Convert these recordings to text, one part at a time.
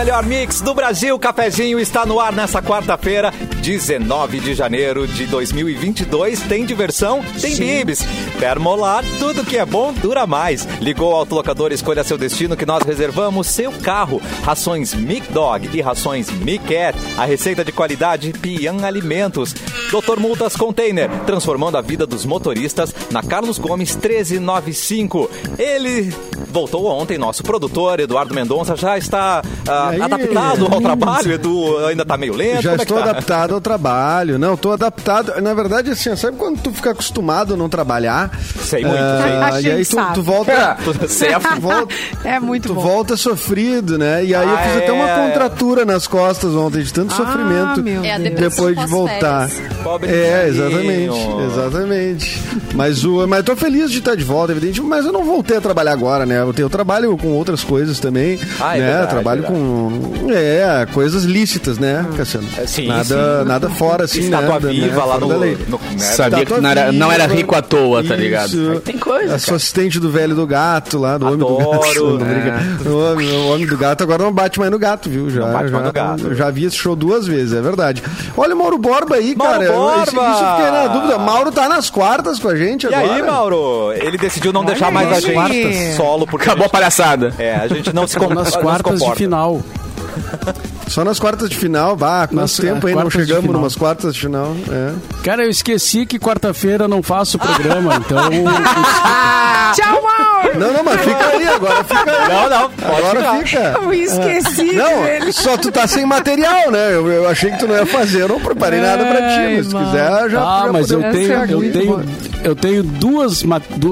melhor mix do Brasil. Cafezinho está no ar nessa quarta-feira, 19 de janeiro de 2022. Tem diversão? Tem bibs. Termolar, tudo que é bom dura mais. Ligou ao autolocador, escolha seu destino que nós reservamos seu carro. Rações Mic Dog e rações Mic Cat. A receita de qualidade Pian Alimentos. Doutor Multas Container, transformando a vida dos motoristas na Carlos Gomes 1395. Ele voltou ontem, nosso produtor Eduardo Mendonça já está ah, adaptado ao trabalho. Edu ainda está meio lento. Já é estou tá? adaptado trabalho. Não, estou adaptado. Na verdade, assim, sabe quando tu fica acostumado a não trabalhar? Sei muito, Ah, sei. E aí tu, tu volta. Certo. Tu volta, É muito tu bom. volta sofrido, né? E aí eu Ah, fiz até uma é. contratura nas costas ontem, de tanto Ah, sofrimento. meu É Depois de voltar. Pobre É, exatamente, exatamente. Mas o, mas tô feliz de estar de volta, evidente. Mas eu não voltei a trabalhar agora, né? Eu, tenho, eu trabalho com outras coisas também, Ah, é né? verdade, trabalho verdade. com é coisas lícitas, né, Cassiano? É, sim, nada, sim. Nada fora assim, Estátua né? da- viva né, lá no, no- né? Sabia que não era, não era rico à toa, tá isso. ligado? Aí tem coisa. Eu sou assistente do velho do gato lá, do homem do Adoro, gato. Né? O, homem, o homem do gato agora não bate mais no gato, viu? Já, Não bate já, mais no gato. já vi esse show duas vezes, é verdade. Olha o Mauro Borba aí, Mauro cara. Isso, Borba! isso eu fiquei na dúvida. Mauro tá nas quartas com a gente E agora. aí, Mauro? Ele decidiu não deixar mais a gente solo porque Acabou a gente, palhaçada. é, a gente não se com, nas quartas de final. Só nas quartas de final, vá, quanto tempo aí não chegamos numas quartas de final. É. Cara, eu esqueci que quarta-feira eu não faço programa, então. Tchau, Mauro! Não, não, mas fica aí agora, fica aí. Não, não, pode Agora fica. Eu esqueci Não, dele. só tu tá sem material, né? Eu, eu achei que tu não ia fazer, eu não preparei nada pra ti, mas se quiser, já Ah, já mas eu tenho, eu tenho, eu tenho duas,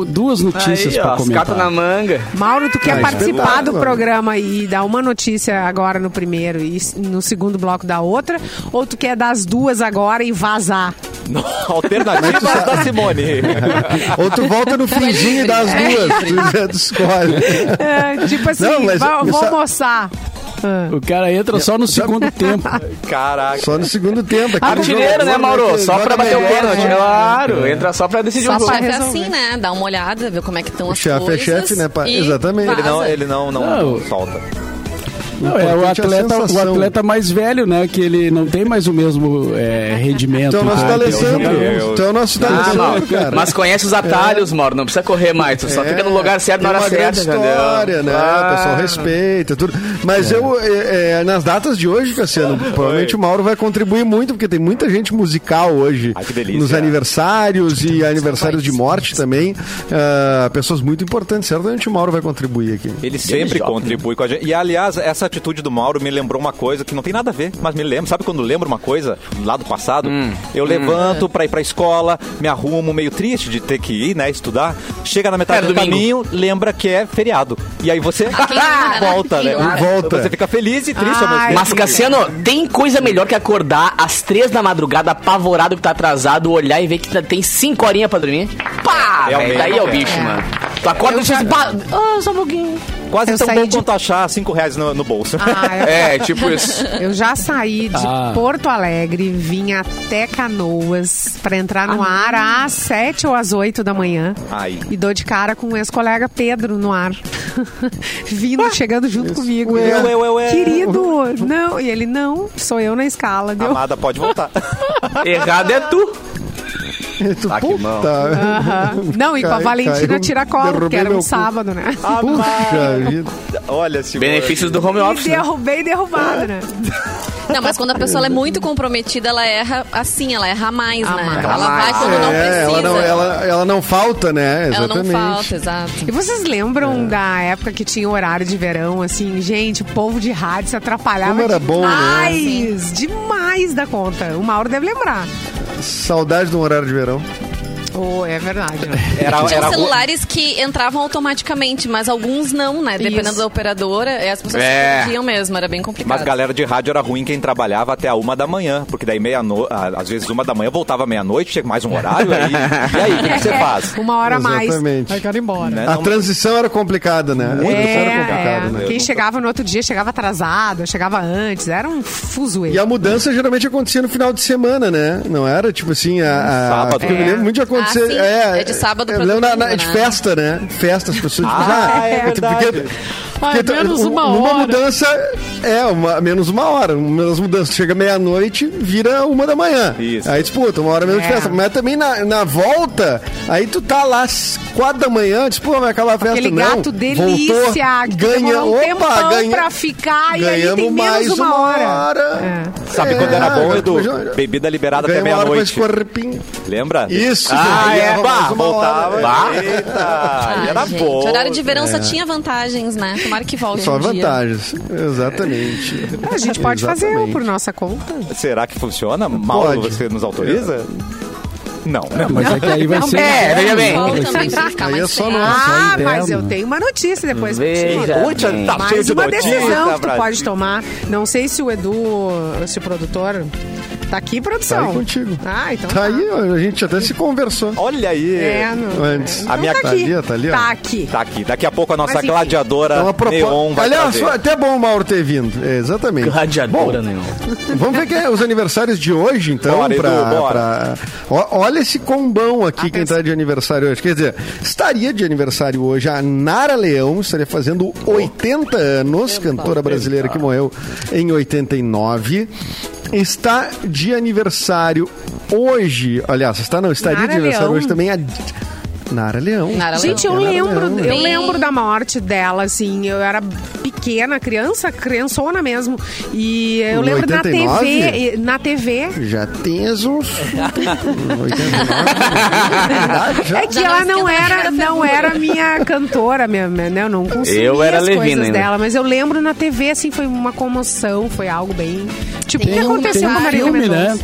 duas notícias Aí, pra ó, as comentar. cartas na manga. Mauro, tu quer Ah, participar do programa e dar uma notícia agora no primeiro e no segundo bloco da outra? Ou tu quer dar as duas agora e vazar? Não, Alternativas da Simone. Ou tu volta no finzinho e dá as duas, tu, tu escolhe. É, tipo assim, Não, mas- vou sa- almoçar. Ah. O cara entra só no segundo tempo. Caraca. Só no segundo tempo. aquele Artilheiro, né, Mauro? Só pra bater o pênalti. né? Claro, entra só pra decidir Só o jogo. pra Chefe é resolver. assim, né? Dá uma olhada, ver como é que estão O as chefe é coisas. chefe, né, pá? e Exatamente. Ele não, ele não, Não. não solta. Não, é o é atleta, o atleta mais velho, né? Que ele não tem mais o mesmo é, rendimento. É nosso então, D'Alessandro. Deus. Tu é o nosso Ah, D'Alessandro, Mauro, cara. Mas conhece os atalhos, Mauro. Não precisa correr mais. Tu só É, fica no lugar certo na hora certa, entendeu? história, né? Ah. O pessoal respeita tudo. Mas eu, é, é, nas datas de hoje, Cassiano, provavelmente o Mauro vai contribuir muito, porque tem muita gente musical hoje. Ai, que delícia. Nos aniversários e aniversários de morte também. Ah, pessoas muito importantes. Certamente o Mauro vai contribuir aqui. Ele sempre joga, contribui com a gente. E, aliás, essa atitude do Mauro me lembrou uma coisa que não tem nada a ver, mas me lembra. Sabe quando lembro uma coisa lá do passado? Eu levanto pra ir pra escola, me arrumo meio triste de ter que ir, né, estudar. Chega na metade É, do domingo. caminho, lembra que é feriado. E aí você volta, né? Volta. Você fica feliz e triste ao mesmo tempo. Mas, Cassiano, tem coisa melhor que acordar às três da madrugada, apavorado que tá atrasado, olhar e ver que tem cinco horinhas pra dormir? Pá! Realmente, velho, daí é o é. bicho, mano. Tu acorda e diz, pá, ah, só um pouquinho. Quase Eu tão saí bom de- quanto achar cinco reais no, no bolso. Ah, eu, É, tipo isso. eu já saí de Ah. Porto Alegre, vim até Canoas pra entrar no ar às sete ou às oito da manhã. Ai. E dou de cara com o ex-colega Pedro no ar. Vindo, chegando junto comigo. Ué, ué, ué, ué. Querido, não. E ele, não, sou eu na escala. Deu. Amada, pode voltar. Errado é tu. Tu, Ah, que puta. mão. Aham. Não, e com a Cai- Valentina caiu, Tiracolo, que derrubei era um cu. sábado, né? Puxa vida. Olha, Simone. Benefícios do home E office. né? derrubei derrubado, né? Não, mas quando a pessoa é muito comprometida, ela erra assim, ela erra mais, A né? mais. Ela vai mais. quando não É, precisa. ela não, ela, ela não falta, né? Ela não Exatamente. falta, exato. E vocês lembram da época que tinha horário de verão, assim, gente, o povo de rádio se atrapalhava Como era bom, né? demais, demais da conta. O Mauro deve lembrar. Saudade do horário de verão. Oh, é verdade, né? Era, Tinha era celulares que entravam automaticamente, mas alguns não, né? Dependendo Isso. da operadora, e as pessoas É. perdiam mesmo, era bem complicado. Mas galera de rádio era ruim quem trabalhava até a uma da manhã, porque daí meia-noite, às vezes uma da manhã voltava meia-noite, chega mais um horário aí. E aí, o que, que você faz? Uma hora a mais. Exatamente. Aí quero ir embora. Né? A Não- transição era complicada, né? A transição era É, complicada, é. né? Quem chegava no outro dia chegava atrasado, chegava antes, era um E fuzuê. a mudança geralmente acontecia no final de semana, né? Não era tipo assim, a. a Sábado. porque Eu me lembro muito de acontecer Ah, sim. É de sábado pra eu lembro na- na- domingo, de né? festa, né? Festa, as pessoas tipo, Ah, é porque- verdade. Ai, tu- menos um- uma Uma hora. mudança é uma, menos uma hora. Uma das mudanças chega meia-noite, vira uma da manhã. Isso. Aí disputa, uma hora menos de É. festa. Mas também na, na volta, aí tu tá lá às quatro da manhã, pô, vai acabar a festa. Aquele não. gato delícia, Voltou, que ganha, um opa, tempão ganha, pra ficar e ganhamos tem menos mais uma hora. É. Sabe É, quando era bom, agora Edu? Bebida liberada até uma hora meia-noite. Lembra? Isso, Ah, ganhava é. Bah, voltava. Bah. Eita, era gente, bom. horário de verão só tinha vantagens, né? Tomara que volte Só um dia. vantagens. Exatamente. A gente pode fazer Exatamente. por nossa conta. Será que funciona? Mauro, Pode. você nos autoriza? Não, né? Mas é que aí vai Não, ser. É, veja bem. Aí é só nós. Ah, mas eu tenho uma notícia depois Veja. tá cheio Mais de uma notícia, decisão que tu pode tomar. Não sei se o Edu, se o produtor, tá aqui, Tá produção. aí contigo. Ah, então Tá aí, ó, a gente até se conversou. Olha aí. É, não, Antes. Então A minha tá tá aqui. tá ali, ó. Tá aqui. Tá aqui. Daqui a pouco a nossa Mas gladiadora É uma Neon vai Aliás, trazer. foi até bom o Mauro ter vindo. É, exatamente. Gladiadora, né? Vamos ver quem é os aniversários de hoje, então. Bora, Edu, pra, bora. pra- Ó- Olha esse combão aqui, quem tá de aniversário hoje. Quer dizer, estaria de aniversário hoje a Nara Leão, estaria fazendo 80 anos, cantora brasileira que morreu em 89. Está de aniversário hoje, aliás, está não, estaria Nara de aniversário Leão. hoje também a Nara Leão. Nara Gente, eu Nara lembro, Leão. eu Bem- lembro da morte dela, assim. Eu era pequena, criança, criançona mesmo. E eu Em lembro na 89? TV, na TV. Já tens uns 89. já. É que ela não era, não era minha cantora, minha, minha- né? Eu não consumia Eu era as Levina coisas ainda. dela, mas eu lembro na TV, assim, foi uma comoção, foi algo bem... Tipo, o que aconteceu com a um Marília filme, Mendonça? né?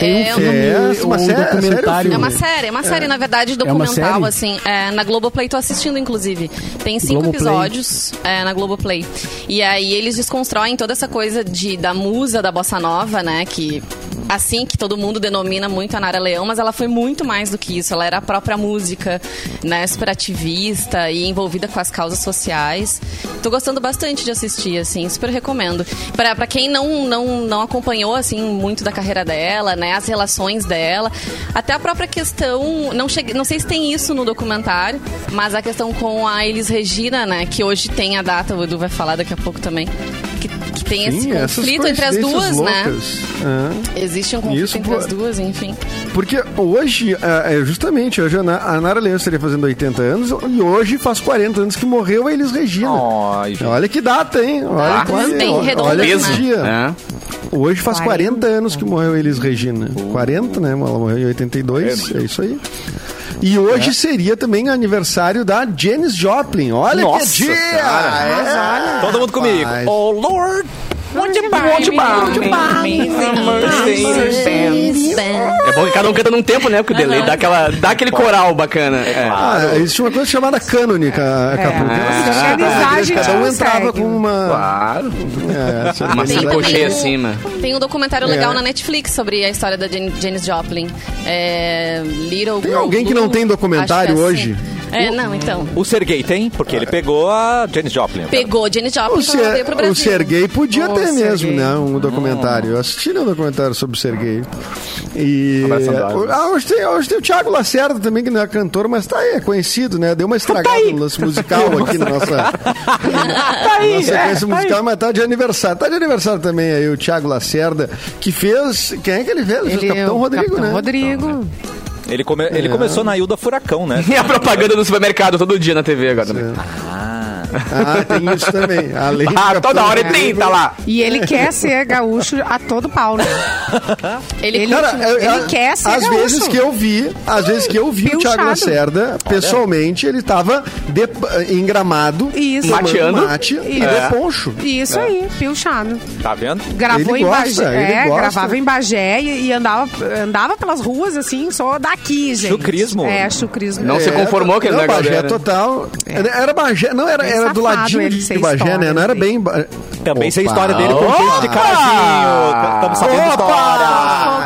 Tem um É, filme, É, uma um série- documentário. É uma série, é uma série, na verdade, É documental, assim. É, na Globoplay, tô assistindo, inclusive. Tem cinco Globoplay. episódios é, na Globoplay. E aí eles desconstroem toda essa coisa de, da musa da bossa nova, né? Que assim que todo mundo denomina muito a Nara Leão, mas ela foi muito mais do que isso. Ela era a própria música, né? Super ativista e envolvida com as causas sociais. Tô gostando bastante de assistir, assim, super recomendo. Pra quem não, não, não acompanhou, assim, muito da carreira dela, né? As relações dela, até a própria questão, não, cheguei, não sei se tem isso no documentário, mas a questão com a Elis Regina, né? Que hoje tem a data, o Edu vai falar daqui a pouco também. Que, que tem esse Sim, essas conflito entre as duas, né? loucas. É. Existe um conflito Isso, entre pô. as duas, enfim. Porque hoje, é, é, justamente, hoje a Na- a Nara Leão estaria fazendo 80 anos e hoje faz 40 anos que morreu a Elis Regina. Ai. Olha que data, hein? Olha, Ah, que, bem olha, redondo, olha né? esse dia. É. Hoje faz 40. 40 anos que morreu a Elis Regina. 40, né? Ela morreu em 82, é isso aí. E hoje seria também aniversário da Janis Joplin. Olha Nossa, que dia! cara. É, Todo mundo comigo. Oh, Lord. Would you buy, would you É bom que cada um canta num tempo, né? Porque o delay dá, aquela, dá aquele coral bacana. É. Ah, existe uma coisa chamada cânone, É. Capu. Organizar, a Cada um entrava com uma... Claro. É, Uma um- acima. Tem um documentário legal É. na Netflix sobre a história da Jan Janis Joplin. É, Little Tem alguém que não tem documentário acho que é? É, não, então. O Sergei tem, porque ele pegou a Janis Joplin. Pegou Janis Joplin O, veio pro Ser, Brasil. o Sergei podia Oh, ter Sergei. mesmo, né? Um documentário. Eu assisti um documentário sobre o Sergei. E. Ah, hoje, tem, hoje tem o Thiago Lacerda também, que não é cantor, mas tá aí, é conhecido, né? Deu uma estragada no lance musical aqui na nossa. tá aí, nossa é, sequência tá musical, mas tá de aniversário. Tá de aniversário também aí o Thiago Lacerda, que fez. Quem é que ele fez? Ele, o Capitão o Rodrigo, Capitão né? Rodrigo. Ele, come- ele começou na Ilda Furacão, né? E a propaganda do supermercado todo dia na TV agora. também. Ah, tem isso também. Além Ah, toda hora ele tá lá. E ele quer ser gaúcho a todo pau, né? Ele, Ele- Cara, eu- Ele eu- quer ser Às gaúcho. vezes que eu vi, às vezes que eu vi o Thiago Pilchado. Lacerda, pessoalmente, ele tava de, em gramado, Isso. Mateando. mate e É. de poncho. Isso aí, pilchado. Tá vendo? Gravou Ele em gosta, Bagé. ele É, gosta. gravava em Bagé e, e andava, andava pelas ruas, assim, só daqui, gente. Chucrismo. É, chucrismo. Não se conformou com aquele não, negócio Bagé dele, né? total. Era Bagé, não, era, Bem era do ladinho de, Bagé, né? história, Não era bem... Também sei a Opa. história dele com gente de Opa! carazinho. Estamos sabendo história.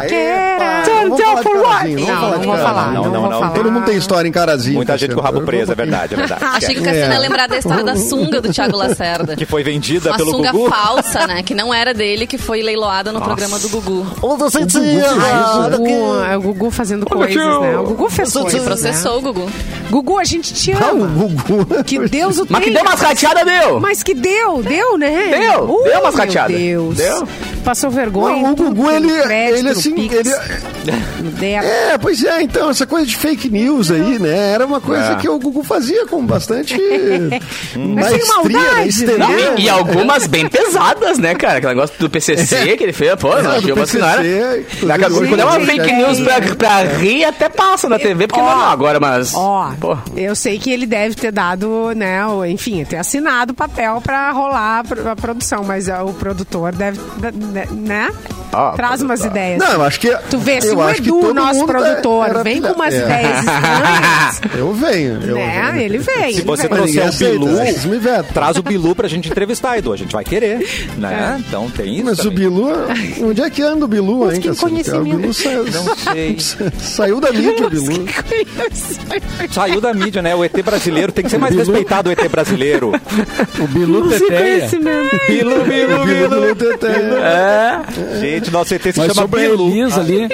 Fofoqueira. Falar de carazinho. Não, Não, vamos falar não de carazinho. falar. Não, Não, não. Todo mundo tem história em carazinho. Muita gente com o rabo preso, é verdade, é verdade. Achei que o Cassiano É. ia lembrar da história da sunga do Thiago Lacerda. Que foi vendida Uma pelo sunga Gugu. falsa, né? Que não era dele, que foi leiloada no programa do Gugu. O, Gugu, é o Gugu fazendo coisas, né? O Gugu fez coisas, processou o Gugu. né? Gugu, a gente te Ah, o ama. Gugu. Que Deus o Mas que tenha. deu umas rateadas, deu. Mas que deu, deu, né? Deu, Uh, deu umas meu rateadas. Deus. Deu. Passou vergonha. Não, o Gugu, ele, crédito, ele assim, ele... débito. É, pois é, então, essa coisa de fake news aí, né? Era uma coisa É. que o Gugu fazia com bastante Mas sem maestria, né? maldade, Estender. Não, e, e algumas bem pesadas, né, cara? Aquele negócio do PCC que ele fez, pô, não, É, do eu vou assinar. PCC, Daqui a pouco, inclusive, quando é uma hoje, fake né? news pra, pra rir, até passa na TV, porque não, não agora, mas. Ó, Pô. eu sei que ele deve ter dado, né, o- enfim, ter assinado o papel pra rolar a produção, mas ó, o produtor deve, né, né? Ó, Traz umas ideias. Não, eu acho que. Tu vê, se eu o Edu, nosso mundo produtor, vem com umas é. ideias estranhas, Eu venho. Eu né? venho. Ele vem. Se ele você vem. Trouxer o Bilu, traz o Bilu pra gente entrevistar, Edu. A gente vai querer, né? Então tem isso Mas o também. Bilu, onde é que anda o Bilu, hein, que Cassiano? O Bilu saiu, Não sei. saiu da mídia, o Bilu. Saiu da mídia, né? O ET brasileiro tem que ser mais Bilu. respeitado, o ET brasileiro. O Bilu Teteia. Bilu, Bilu, O Bilu, Bilu, Teté. É. Gente, nosso ET se Mas chama sobre a Bilu. Elis ali,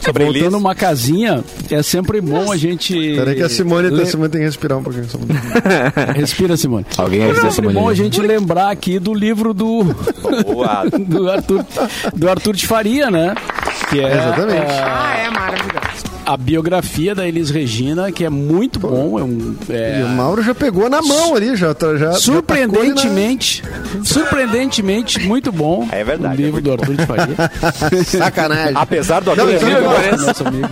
Sobre Elis. voltando uma casinha, é sempre bom a gente... Peraí que a Simone, le- a Simone tem que respirar um pouquinho. Respira, Simone. Alguém É sempre bom a gente lembrar aqui do livro do, do, Arthur, do Arthur de Faria, né? Que é Exatamente. Ah, é maravilhoso. A biografia da Elis Regina, que é muito bom. É um, é, E o Mauro já pegou na mão ali, já, tá- já já tacou ele surpreendentemente, surpreendentemente muito bom. É verdade, O livro é do Arthur de Faria. na- Sacanagem. Apesar do Não, sabe qual é? Nosso amigo.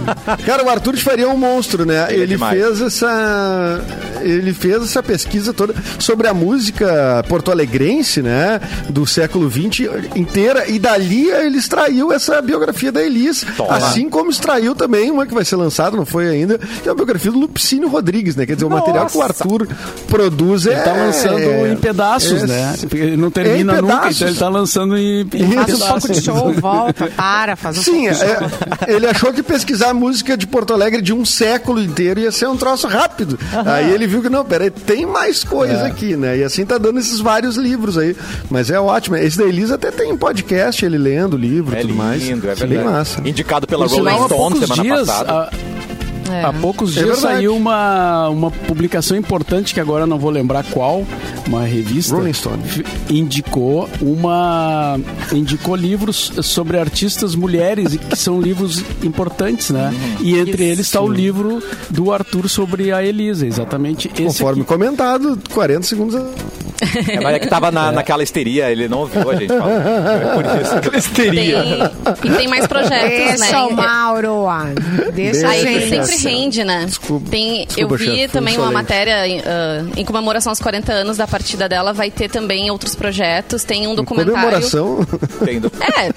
Cara, o Arthur de Faria é um monstro, né? Ele é Ele, fez essa. Ele fez essa pesquisa toda sobre a música porto-alegrense, né? Do século XX inteira. E dali ele extraiu essa biografia da Elis. Toma. Assim como extraiu também uma que vai ser lançada, não foi ainda, que é a biografia do Lupicínio Rodrigues, né? Quer dizer, o material que o Arthur produz é. Ele tá lançando é- em pedaços, é- né? Ele não termina em nunca, então ele tá lançando em, em Faz Faz um pouco de show, volta, para, faz um Sim, pouco de show. é, ele achou que pesquisar a música de Porto Alegre de um século inteiro ia ser um troço rápido. Aí ele viu que não, peraí, tem mais coisa aqui, né? E assim tá dando esses vários livros aí. Mas é ótimo. Esse da Elisa até tem podcast, ele lendo o livro e É tudo mais. lindo, é Bem verdade. massa. Indicado pela Rolling Stone semana dias, passada. Há, É. há poucos É dias verdade. saiu uma, uma publicação importante, que agora não vou lembrar qual, uma revista. Rolling Stone. Indicou uma. Indicou livros sobre artistas mulheres, e que são livros importantes, né? Uhum. E entre eles está o livro do Arthur sobre a Elisa, exatamente esse. Conforme aqui. comentado, 40 segundos. É, mas é que tava na, naquela histeria, ele não ouviu a gente falar. É por isso. Tem, e tem mais projetos, Deixa o né? Mauro. ah, Deixa a Aí gente. sempre rende, né? Desculpa. Tem, Desculpa, eu vi chefe, também uma matéria ah, em comemoração aos 40 anos da partida dela. Vai ter também outros projetos. Tem um documentário. Comemoração. Tem do- É,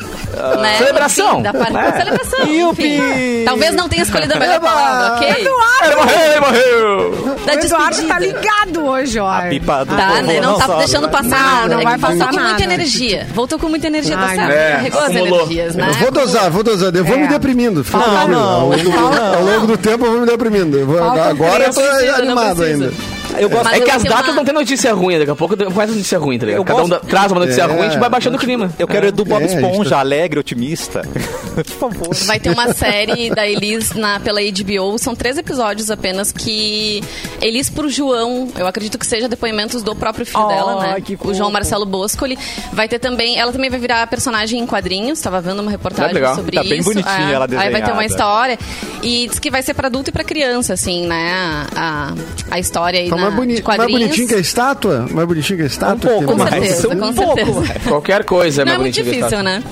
né? Celebração. Enfim, da parte É. celebração. Enfim. Talvez não tenha escolhido a melhor palavra, ok? Ele morreu, ele morreu! Da O Eduardo despedida. tá ligado hoje, ó. A pipa do Tá, povo né? Não, tá sobe, deixando né? passar Não, nada. não É vai passar Voltou com muita nada. energia. Voltou com muita energia, tá Ai, certo? é, Carregou as energias, né? Vou dosar, vou dosar. Eu vou É. me deprimindo. Fica Não, não, ao, longo, Edu, não. ao longo do tempo eu vou me deprimindo. Eu vou- agora eu tô não não animado ainda. Eu gosto. Mas É que as datas uma- não tem notícia ruim, daqui a pouco faz notícia ruim, tá ligado? Eu Cada um gosto- da- traz uma notícia É. ruim, a gente vai baixando o clima. Eu quero Edu Bob É, Esponja, tá- alegre, otimista. Por favor. Vai ter uma série da Elis na, pela HBO. São três episódios apenas que Elis pro João, eu acredito que seja depoimentos do próprio filho Oh, dela, né? que O. João Marcelo Boscoli. Vai ter também, ela também vai virar personagem em quadrinhos. Estava vendo uma reportagem legal. sobre Tá isso. bem bonitinha É. ela Aí vai ter uma desenhada. história e diz que vai ser para adulto e para criança, assim, né? A, a história aí Tá na, mais, boni de mais bonitinho que a estátua? Mais bonitinho que a estátua? Um pouco Com mais. certeza, Um com pouco certeza. Qualquer coisa é Não é muito difícil, né?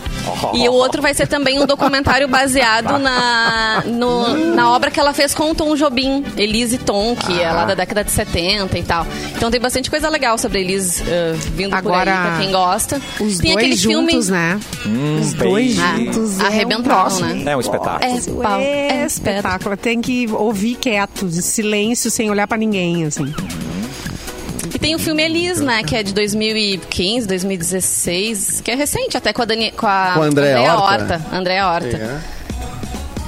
E o outro vai ser também um documentário baseado na, no- na obra que ela fez com o Tom Jobim, Elise Tom, que é lá da década de 70 e tal. Então tem bastante coisa legal sobre Elise eh, vindo Agora, por aí, pra quem gosta. Os tem dois aquele juntos, filme... né? Os bem- dois Ah, juntos. é um arrebentaram, troço. né? É um espetáculo. É, pau, É é espetáculo. Tem que ouvir quieto, de silêncio, sem olhar pra ninguém, assim. E tem o filme Elis, né? Que é de 2015, 2016, que é recente, até com a, Dani, com a, Com a Andréa Horta. Andréa Horta. É.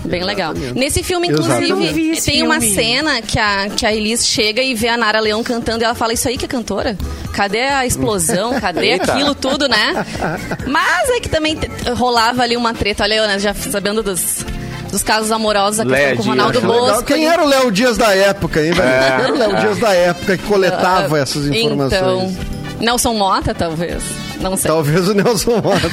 Bem legal. Nesse filme, inclusive, tem uma filme. cena que a, que a Elis chega e vê a Nara Leão cantando e ela fala, isso aí que é cantora? Cadê a explosão? Cadê aquilo tudo, né? Mas é que também rolava ali uma treta. Olha eu, né, já sabendo dos, dos casos amorosos, a questão com o Ronaldo Legal. Bosco. Quem era o Léo Dias da época, hein, velho? Quem era o Léo Dias da época que coletava essas informações? Então, Nelson Mota, talvez. Não sei. Talvez o Nelson Mota.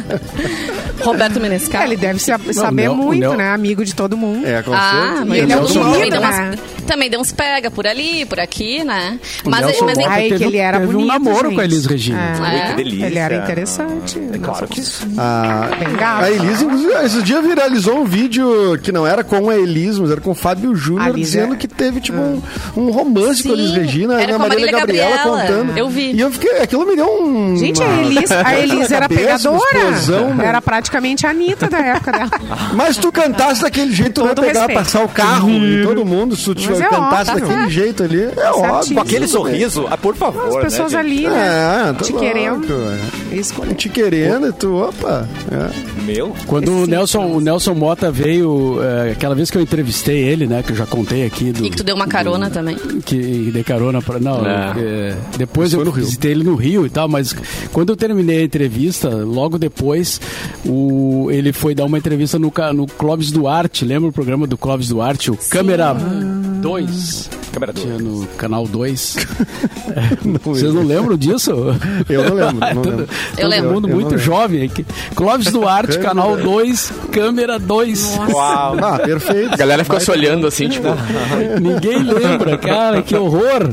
Roberto É, Menescal. ele deve saber Nel- o muito, Nel- né? Amigo de todo mundo. É, com Ah, certeza. mas E ele é um Nelson querido, também, deu né? Também deu uns pega por ali, por aqui, né? O Mas, Nelson mas Mota Ai, que teve, ele era teve bonito, um namoro gente. com a Elis Regina. É. Que delícia. Ele era interessante. É claro que A, Bem gato. a Elis, inclusive, esses dias viralizou um vídeo que não era com a Elis, mas era com o Fábio Júnior, dizendo é- que teve, tipo, um, um romance com a Elis Sim, Regina, era e a Marília Marília Gabriela, Gabriela. contando. Eu vi. E eu fiquei, aquilo me deu um. Gente, a Elis, a Elis era pegadora. explosão, né? Era praticamente a Anitta da época dela. Mas tu cantasse daquele jeito, tu não ia pegar, respeito. passar o carro e todo mundo, se tu Mas é cantasse óbvio. daquele jeito ali. É óbvio. Com aquele sorriso, ah, por favor. As pessoas né, ali, né? É, tá te louco, querendo. é. Escolher. Te querendo e tu, opa. é. Meu. Quando o Sim. Nelson, o Nelson Mota veio, é, aquela vez que eu entrevistei ele, né, que eu já contei aqui do E que tu deu uma carona também. que dei carona para não, É. é, depois eu visitei ele no Rio e tal, mas quando eu terminei a entrevista, logo depois o, ele foi dar uma entrevista no, no Clóvis Duarte, lembra o programa do Clóvis Duarte, o Câmera 2, Câmera tinha dois. no canal 2. Vocês não lembram disso? Eu não lembro, não Todo- lembro. Eu lembro. Todo mundo Eu muito lembro. jovem aqui. Clóvis Duarte, canal 2, câmera 2. Uau. Ah, perfeito. A galera ficou se olhando assim, tipo. Ninguém lembra, cara, que horror.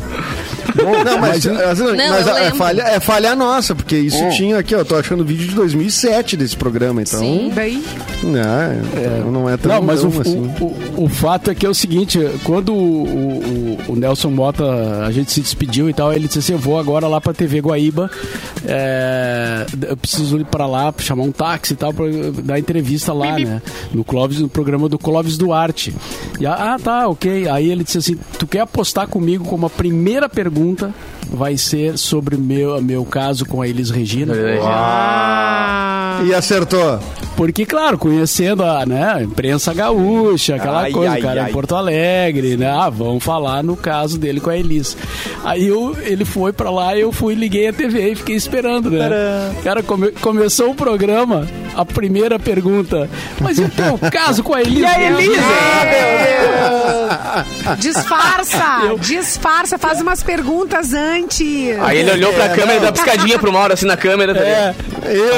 Não, mas, assim, Não, mas é, falha, é falha nossa, porque isso tinha aqui, ó, tô achando vídeo de 2007 desse programa, então. Sim. Daí, É, não é tão, Não, mas o, assim. o, o, o fato é que é o seguinte, quando o, o, o Nelson Mota, a gente se despediu e tal, ele disse assim, eu vou agora lá pra TV Guaíba, é, eu preciso ir pra lá, chamar um táxi e tal, pra dar entrevista lá, né, no Clóvis, no programa do Clóvis Duarte. E, ah, ah, tá, ok. Aí ele disse assim, tu quer apostar comigo como a primeira pergunta pergunta vai ser sobre meu, meu caso com a Elis Regina? E acertou. Porque, claro, conhecendo a, né, a imprensa gaúcha, aquela Ai, coisa, ai, o cara ai. em Porto Alegre, né? Ah, vamos falar no caso dele com a Elis. Aí eu, ele foi pra lá, eu fui, liguei a TV e fiquei esperando, né? Cara, come- começou o programa, a primeira pergunta, mas e o teu caso com a Elis? E a Elis? disfarça! disfarça, faz umas perguntas antes. Aí ele olhou pra câmera e deu uma piscadinha pro Mauro assim na câmera. tá É?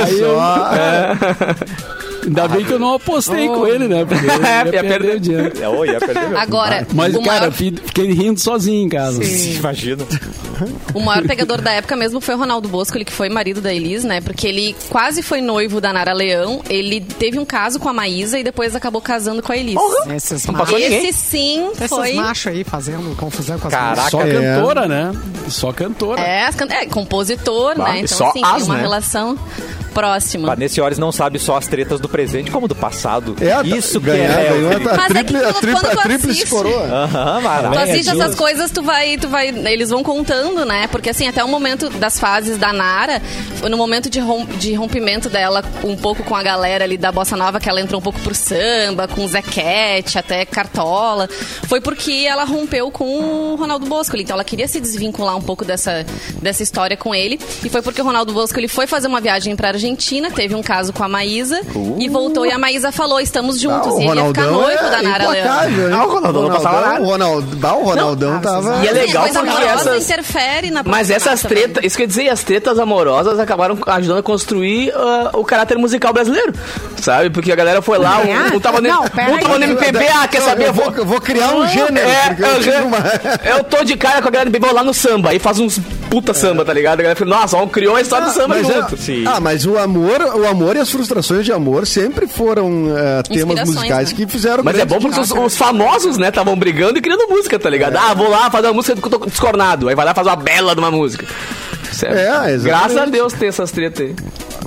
Isso, ó. ainda bem que eu não apostei com ele, né? Porque eu ia Ia perder perder. o dinheiro. É, ia perder. Agora, Mas, o, cara, maior, fi- fiquei rindo sozinho em casa. Imagina. O maior pegador da época mesmo foi o Ronaldo Bosco, ele que foi marido da Elis, né? Porque ele quase foi noivo da Nara Leão, ele teve um caso com a Maísa e depois acabou casando com a Elis. Esses Não passou ninguém. Esse sim foi... esses machos aí fazendo confusão com as Caraca. Só É. cantora, né? Só cantora. É, can- é, compositor, Bah, né? e Então, só sim, as, tem uma né? relação próxima. Vanessa Ores não sabe só as tretas do presente, como do passado. É, Isso que ganhar, é. ganhou a, Mas é que triple, a, quando triple, tu a tríplice assiste- coroa. Aham, Tu maravilha. assiste essas coisas, tu vai, tu vai. Eles vão contando, né? Porque assim, até o momento das fases da Nara, no momento de, rom- de rompimento dela um pouco com a galera ali da Bossa Nova, que ela entrou um pouco pro samba, com Zequete, até Cartola, foi porque ela rompeu com o Ronaldo Bosco. Então ela queria se desvincular um pouco dessa, dessa história com ele. E foi porque o Ronaldo Bosco ele foi fazer uma viagem pra Argentina, teve um caso com a Maísa e voltou. E a Maísa falou: estamos juntos. Ah, e ele ia ficar Ronaldão noivo é da Nara Leão. Ah, o Ronaldão não passava nada. O Ronaldão, o Ronaldão tava... E é legal Sim, porque essas- interfere na Mas essas tretas, isso quer dizer, as tretas amorosas acabaram ajudando a construir ah, o caráter musical brasileiro. Sabe? Porque a galera foi lá, um, um tava no, Não, pera um tava no. MPB, ah, quer Não, saber? Eu vou, eu vou criar um gênero. É, porque eu tô de cara com a galera do MPB lá no samba, aí faz uns puta samba, tá ligado? A galera fala, nossa, criou a história do samba Mas é- junto. Ah, mas o amor, o amor e as frustrações de amor sempre foram eh, temas musicais né? que fizeram. Mas é bom porque os, os famosos, né, estavam brigando e criando música, tá ligado? Ah, vou lá fazer uma música que eu tô descornado. Aí vai lá e faz uma bela de uma música. Certo? É, exatamente. Graças a Deus tem essas tretas aí.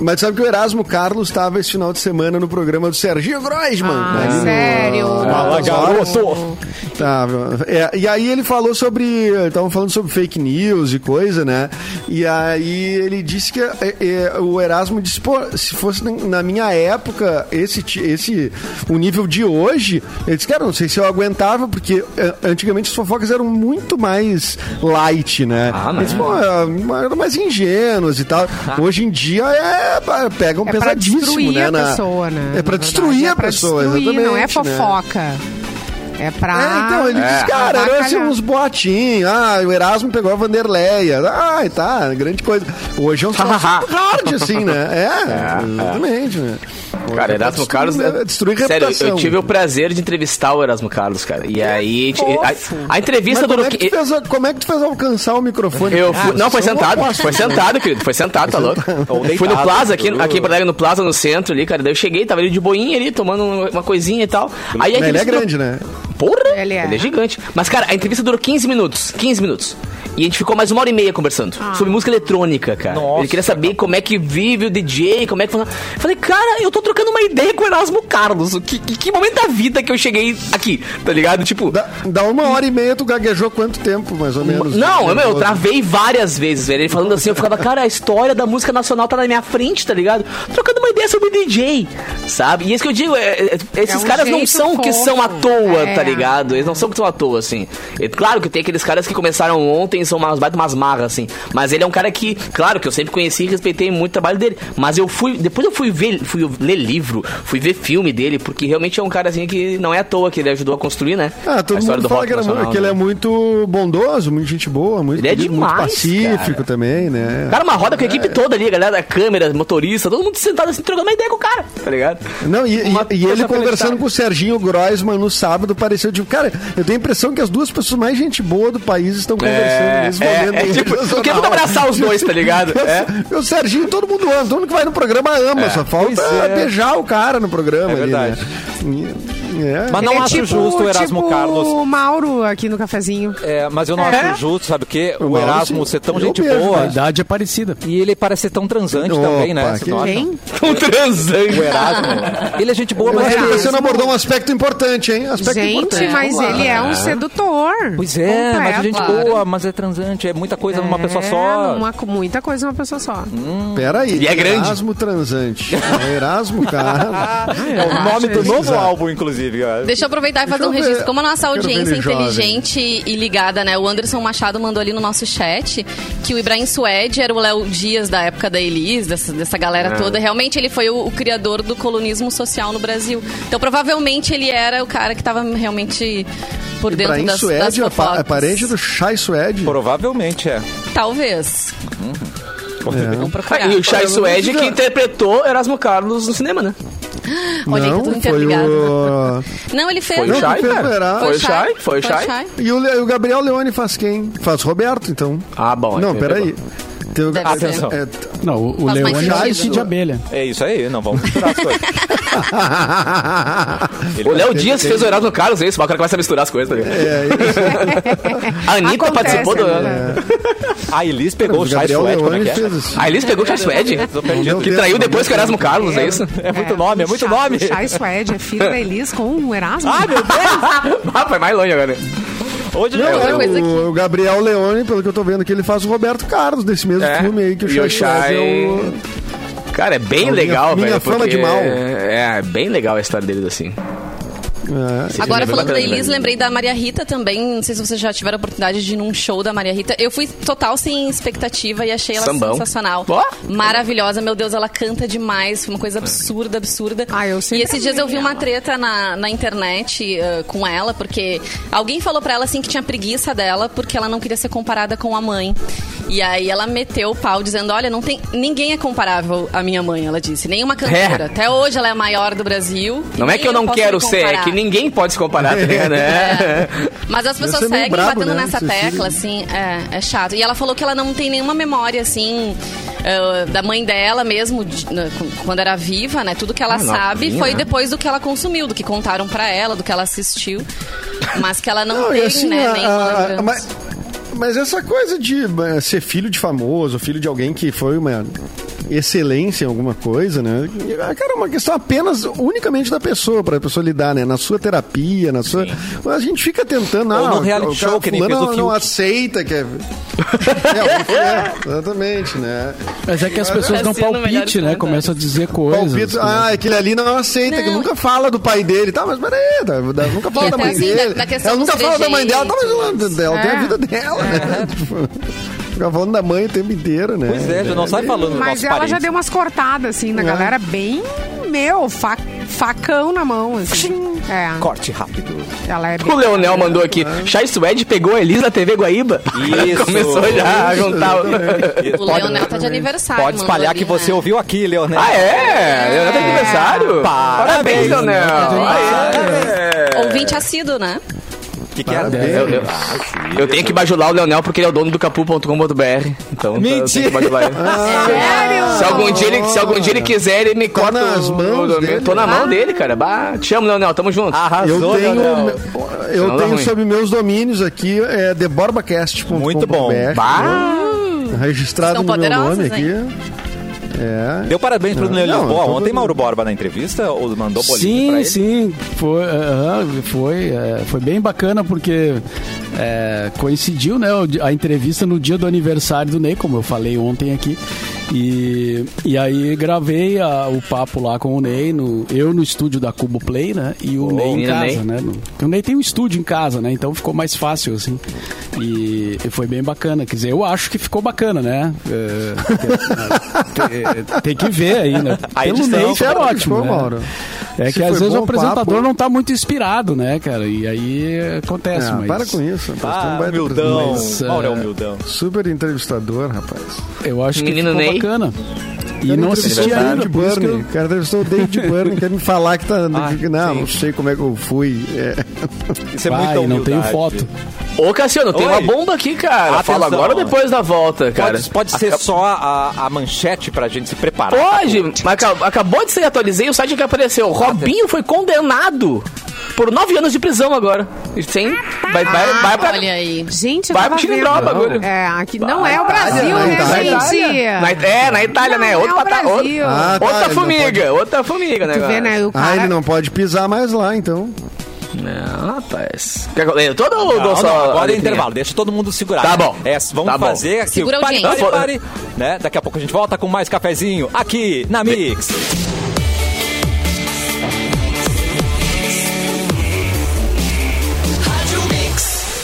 Mas sabe que o Erasmo Carlos estava esse final de semana no programa do Serginho Groisman. Ah, no- sério? Fala, horas. garoto! Tava. É, e aí ele falou sobre. Estavam falando sobre fake news e coisa, né? E aí ele disse que é, é, o Erasmo disse, pô, se fosse na- minha época, esse, esse o nível de hoje, ele disse, cara, não sei se eu aguentava, porque é, antigamente as fofocas eram muito mais light, né? Ah, Ele disse, pô, é, eram mais ingênuas e tal. Hoje em dia é, pegam É pra pesadíssimo, destruir né? na- pessoa, né? É verdade, destruir é a pra pessoa, destruir, exatamente. Não é né? fofoca. É pra. É, então, ele disse, cara, eram assim, uns boatinhos. Ah, o Erasmo pegou a Vanderleia. Ah, tá, grande coisa. Hoje é um hard, assim, né? É, exatamente, né? Cara, Erasmo Carlos. é, Destruir Sério, reputação. eu tive o prazer de entrevistar o Erasmo Carlos, cara. E aí. A, a entrevista Mas como, é que tu fez, como é que tu fez alcançar o microfone? Eu fui, Ah, não, foi sentado. Foi né? sentado, querido. Foi sentado, tá louco? Ou Fui no Plaza, aqui, tudo. aqui em Porto Alegre, no Plaza, no centro ali, cara. Daí eu cheguei, tava ali de boinha ali, tomando uma coisinha e tal. Aí a Ele é grande, né? Porra! Ele é. gigante. Mas, cara, a entrevista durou 15 minutos. 15 minutos. E a gente ficou mais uma hora e meia conversando Ah. sobre música eletrônica, cara. Nossa, Ele queria saber como é que vive o DJ, como é que funciona. Eu falei, cara, eu tô trocando uma ideia com o Erasmo Carlos. Que, que, que momento da vida que eu cheguei aqui, tá ligado? Tipo. Dá, dá uma hora e meia, tu gaguejou quanto tempo, mais ou menos? Não, eu, meu, eu travei várias vezes, velho. Ele falando assim, eu ficava, cara, a história da música nacional tá na minha frente, tá ligado? Trocando uma ideia sobre DJ, sabe? E é isso que eu digo, é, é, esses um caras não são que fofo. são à toa, É. tá ligado? Eles não são que são à toa, assim. É claro que tem aqueles caras que começaram ontem e são umas baita umas marras, assim. Mas ele é um cara que, claro, que eu sempre conheci e respeitei muito o trabalho dele. Mas eu fui, depois eu fui ver, fui ler livro, fui ver filme dele, porque realmente é um cara assim que não é à toa que ele ajudou a construir, né? Ah, a todo história mundo do fala que, nacional, que ele né? é muito bondoso, muito gente boa, muito, Ele é muito demais, pacífico cara. também, né? Cara, uma roda com a equipe toda ali, a galera da câmera, motorista, todo mundo sentado assim, trocando uma ideia com o cara, tá ligado? Não, e, e- e ele conversando inacreditável. com o Serginho Groisman no sábado, pareceu tipo, cara, eu tenho a impressão que as duas pessoas mais gente boa do país estão conversando nesse é, momento. é, em tipo, vamos abraçar os dois, tá ligado? É. O Serginho, todo mundo ama, todo mundo que vai no programa ama, só falta é. beijar o cara no programa. É ali, verdade. Né? É. Mas não é acho tipo- justo o Erasmo tipo Carlos. o Mauro aqui no cafezinho. É, mas eu não É? acho justo, sabe o quê? O, O Mauro, Erasmo ser tão gente beijo, boa. A idade é parecida. E ele parece ser tão transante Opa, também, né? que-? Quem? Um transante. O Erasmo. ele é gente boa, Eu mas acho que ele... você não abordou um aspecto importante, hein? Aspecto Gente, importante. mas ele é um sedutor. Pois é, mas é gente completo. boa, mas é transante. É muita coisa numa pessoa É, só. uma- muita coisa numa pessoa só. Pera aí. E é grande. Erasmo transante. É Erasmo, cara. É o nome do novo álbum, inclusive. Deixa eu aproveitar e fazer um registro. Como a nossa audiência é ele jovem. inteligente e ligada, né? O Anderson Machado mandou ali no nosso chat que o Ibrahim Suede era o Léo Dias da época da Elis, dessa, dessa galera É. toda. Realmente ele foi o, o criador do colonismo social no Brasil. Então provavelmente ele era o cara que estava realmente por dentro Ibrahim das, das Suede é pa- fofocas. é parente do Chai Suede. Provavelmente é. Talvez. Vamos procurar. Ah, e o Chai Suede que interpretou Erasmo Carlos no cinema, né? Olha tá não, tudo foi interligado. o... Não, ele fez. Foi o Chai, que fez cara. Foi o Chai, foi o Chai. E o, Le- o Gabriel Leone faz quem? Faz Roberto, então. Ah, bom. não, aí peraí. Tem o- Deve ser. Atenção. é, Não, o, o Leone é esse de abelha. É isso aí, não vamos misturar as coisas. O Léo vai- Dias fez o Erasmo Carlos, é isso? O cara começa a misturar as coisas, tá é, A Anitta Acontece, participou do. né? A Elis pegou o o Chai Suede, como é que é? isso. A Elis pegou o Chai Suede? Que traiu depois que o Erasmo Carlos, é isso? É muito nome, é muito nome. Chai Suede é filho da Elis com o Erasmo. Ai, meu Deus! Ah, foi mais longe agora. Hoje Não, é, o, o Gabriel Leone, pelo que eu tô vendo aqui, ele faz o Roberto Carlos desse mesmo É. filme aí que o Suede é o... Cara, é bem legal, Minha- velho. Minha Fama de Mal. É, é bem legal a história deles, assim. É. Agora, falando da bacana, Elis, né? lembrei da Maria Rita também. Não sei se vocês já tiveram a oportunidade de ir num show da Maria Rita. Eu fui total sem expectativa e achei ela Sambão. sensacional. Ó. Maravilhosa. Meu Deus, ela canta demais. Foi uma coisa absurda, absurda. Ah, eu e sempre esses dias eu vi amei uma ela. treta na, na internet uh, com ela, porque alguém falou pra ela assim que tinha preguiça dela porque ela não queria ser comparada com a mãe. E aí ela meteu o pau dizendo: Olha, não tem ninguém é comparável à minha mãe, ela disse. Nenhuma cantora. É. Até hoje ela é a maior do Brasil. Não é que eu não quero ser, é que ninguém pode se comparar, tá? É. Mas as pessoas seguem brabo, batendo né? nessa Esse tecla, assim, é, é chato. E ela falou que ela não tem nenhuma memória, assim, eh, da mãe dela mesmo, de- né, quando era viva, né? Tudo que ela Ah, sabe novinha, foi né? depois do que ela consumiu, do que contaram pra ela, do que ela assistiu. Mas que ela não, Não, tem, assim, né, a- nenhuma a- mas, mas essa coisa de eh, ser filho de famoso, filho de alguém que foi uma excelência em alguma coisa, né? Cara, é uma questão apenas, unicamente da pessoa, para a pessoa lidar, né? Na sua terapia, na sua. A gente fica tentando. Ou ah, no o- reality o show, que nem fez o não, não aceita que é. é, é, exatamente, né? Mas é que as pessoas dão Cassino, palpite, né? Começam a dizer coisas. Palpite, ah, aquele ali não aceita, que nunca fala do pai dele. Tá, mas peraí, tá, nunca fala da mãe assim, dele. da- da ela nunca fala da mãe dela, tá, mas ela, ela tem a É. vida dela, né? Tipo, Fica falando da mãe o tempo inteiro, né? Pois é, já não sai falando Mas ela já parentes. deu umas cortadas, assim, na É. galera bem, meu, fa- facão na mão, assim. É, Corte rápido. ela é O. Leonel mandou aqui. Chai Suede pegou a Elis na TV Guaíba. Isso. Começou já a juntar. o- O Leonel tá de aniversário. Pode espalhar ali, que você né? ouviu aqui, Leonel. Ah, é? Leonel tem aniversário? Parabéns, Leonel. Parabéns. Ouvinte assíduo, né? Que, que é? Eu, eu- eu tenho que bajular o Leonel porque ele é o dono do capu.com.br. Então, tá, eu tenho que bajular ele. Sério? Se algum, dia ele, se algum dia ele quiser, ele me corta nas o- mãos o- dele. Tô na mão dele, cara. Bah, te amo, Leonel. Tamo junto. Arrasou, Eu tenho, Leonel. eu tenho sobre meus domínios aqui, é theborbacast.com.br. Muito bom. Bah. Registrado Estão no meu nome aqui. É. Deu parabéns pro Leonel Lisboa. tô Ontem, Mauro Borba, na entrevista, ou mandou bolinho pra Sim, sim, foi, aham, foi, é, foi bem bacana porque é, coincidiu, né, a entrevista no dia do aniversário do Ney, como eu falei ontem aqui, e, e aí gravei a- o papo lá com o Ney, no, eu no estúdio da Cubo Play, né, e o Ney em casa, Ney. né, no- o Ney tem um estúdio em casa, né, então ficou mais fácil, assim, e, e foi bem bacana, quer dizer, eu acho que ficou bacana, né, É, tem, tem que ver aí, né, pelo Ney é ótimo, né? Mauro? É que às vezes o apresentador papo- não tá muito inspirado, né, cara? E aí acontece, Ah, mas... para com isso. Ah, humildão. Mas, Mauro é humildão. Super entrevistador, rapaz. Eu acho que Menino ficou Ney. bacana. E não assisti ainda, David por isso que Byrne. eu... O cara entrevistou o David Byrne, quer me falar que tá. Ah, que- não, sim. não sei como é que eu fui. É. Isso é Vai, muita não tenho foto. Ô, Cassiano, tem Oi. uma bomba aqui, cara. Atenção. Fala agora ou depois da volta, cara? Pode, pode ser só a, a manchete pra gente se preparar. Pode, mas aca- acabou de ser atualizei o site que apareceu. Robinho foi condenado por nove anos de prisão agora. Sem, vai, vai, vai pra, Olha aí. Gente, eu vai pro vendo. Chilindró o bagulho. É, aqui não é o Brasil, na né, Itália. gente? Na, é, na Itália, Não né? é Outro o pata- Brasil. outra- Ah, tá, outra formiga, outra formiga, né? Tu vê, né? O Ah, cara... ele não pode pisar mais lá, então. Não, rapaz. Todo ou Não, só agora é intervalo, deixa todo mundo segurar. Tá bom. É, vamos Tá bom. fazer aqui. Segura a pare, pare, pare, né? Daqui a pouco a gente volta com mais cafezinho aqui na Mix.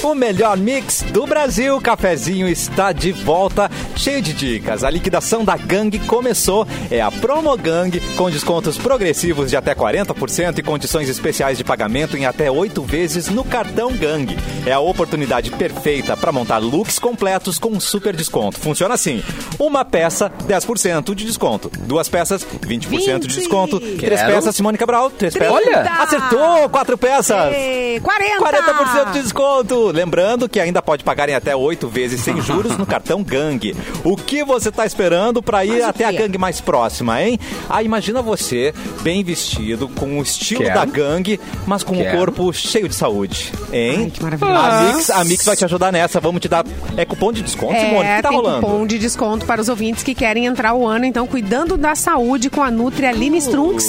O melhor mix do Brasil, o cafezinho está de volta, cheio de dicas. A liquidação da gangue começou, é a Promo Gang, com descontos progressivos de até 40% e condições especiais de pagamento em até oito vezes no cartão Gang. É a oportunidade perfeita para montar looks completos com um super desconto. Funciona assim: uma peça, 10% de desconto. Duas peças, 20% de 20. desconto. Três Quero. peças, Simone Cabral. Três peças. Olha! Acertou! Quatro peças! Ê, 40! 40% de desconto! Lembrando que ainda pode pagar em até oito vezes sem juros no cartão Gang. O que você está esperando para ir até a gangue mais próxima, hein? Ah, imagina você bem vestido, com o estilo Quero. da gangue, mas com o Quero. corpo cheio de saúde, hein? Ai, que maravilhoso. A Mix, a Mix vai te ajudar nessa. Vamos te dar. É cupom de desconto, Simone? O É, que tá tem rolando? cupom de desconto para os ouvintes que querem entrar o ano, então, cuidando da saúde com a Nutri Aline Strunks.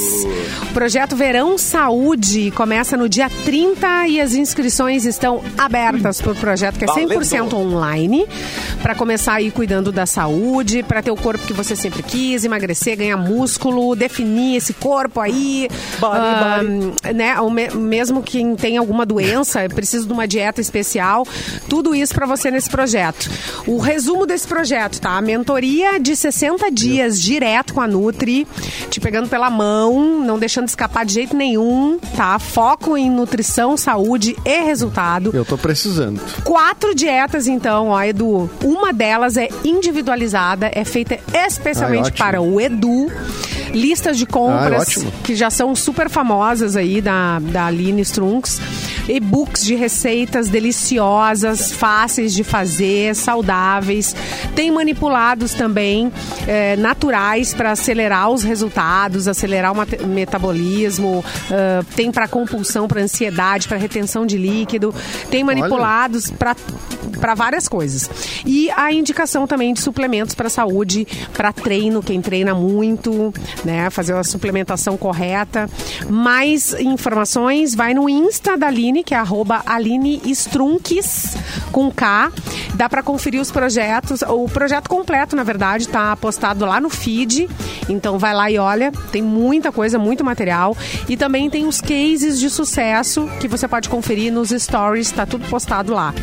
O projeto Verão Saúde começa no dia 30 e as inscrições estão abertas para o projeto, que é 100% online, para começar aí cuidando da saúde, para ter o corpo que você sempre quis, emagrecer, ganhar músculo, definir esse corpo aí. Body, Ah, né, o me- mesmo quem tem alguma doença, precisa de uma dieta especial, tudo isso para você nesse projeto. O resumo desse projeto, tá? A mentoria de 60 dias direto com a Nutri, te pegando pela mão, não deixando escapar de jeito nenhum, tá? Foco em nutrição, saúde e resultado. Eu tô precisando. Quatro dietas, então, ó, Edu. Uma delas é individualizada, é feita especialmente Ai, ótimo. para o Edu. Listas de compras ótimo. que já são super famosas aí da, da Aline Strunks. E e-books de receitas deliciosas, fáceis de fazer, saudáveis. Tem manipulados também eh, naturais para acelerar os resultados, acelerar o metabolismo. ah, tem para compulsão, para ansiedade, para retenção de líquido. Tem manipulados para para várias coisas. E a indicação também de suplementos para saúde, para treino, quem treina muito, né, fazer a suplementação correta. Mais informações, vai no Insta da Aline, que é arroba Aline com K. Dá para conferir os projetos, o projeto completo, na verdade, tá postado lá no feed. Então vai lá e olha, tem muita coisa, muito material. E também tem os cases de sucesso que você pode conferir nos stories, tá tudo postado lá.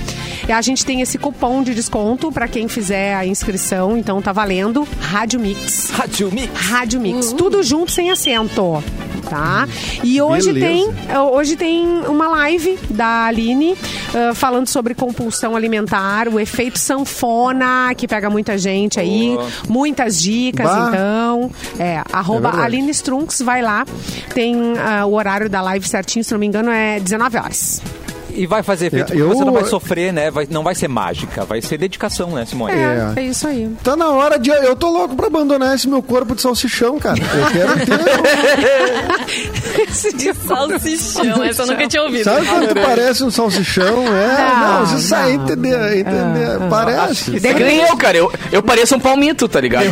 E a gente tem esse cupom de desconto para quem fizer a inscrição, então tá valendo Rádio Mix. Rádio Mix. Rádio Mix, tudo junto sem acento. Tá? E hoje Beleza. tem, hoje tem uma live da Aline ah, falando sobre compulsão alimentar, o efeito sanfona, que pega muita gente aí, Boa. muitas dicas, Bah. então. É, arroba verdade. Aline Strunks, vai lá. Tem ah, o horário da live certinho, se não me engano, é 19 horas. E vai fazer efeito, Eu- você não vai sofrer, né? Vai- não vai ser mágica, vai ser dedicação, né, Simone? É, É. é isso aí. Tá na hora de. Eu tô louco pra abandonar esse meu corpo de salsichão, cara. Eu quero ter. Esse de Salsichão, essa eu nunca tinha ouvido. Sabe quando tu parece um salsichão? É, Não, não, você sai entender, entender. Parece. É que nem eu, cara. Eu, eu pareço um palmito, tá ligado? É,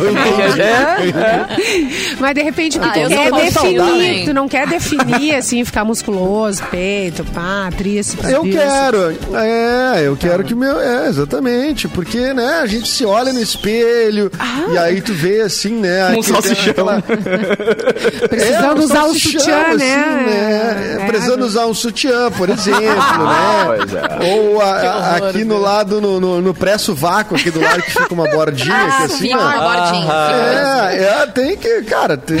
Mas de repente tu Ah, eu quer definir, tu não quer definir assim, ficar musculoso, peito, pá, tríceps. Eu bíceps. quero, é, eu quero que o meu. É, exatamente. Porque, né, a gente se olha no espelho e aí tu vê assim, né? Um tem salsichão. aquela- Precisando É, um usar salsichão, sutiã, assim, né? É, Precisando usar um sutiã, por exemplo, né? Pois é. Ou a- a- aqui no lado, no, no, no pré-sovaco, aqui do lado que fica uma bordinha, que assim, Fica ó. uma bordinha. fica- É, é, tem que, cara, tem,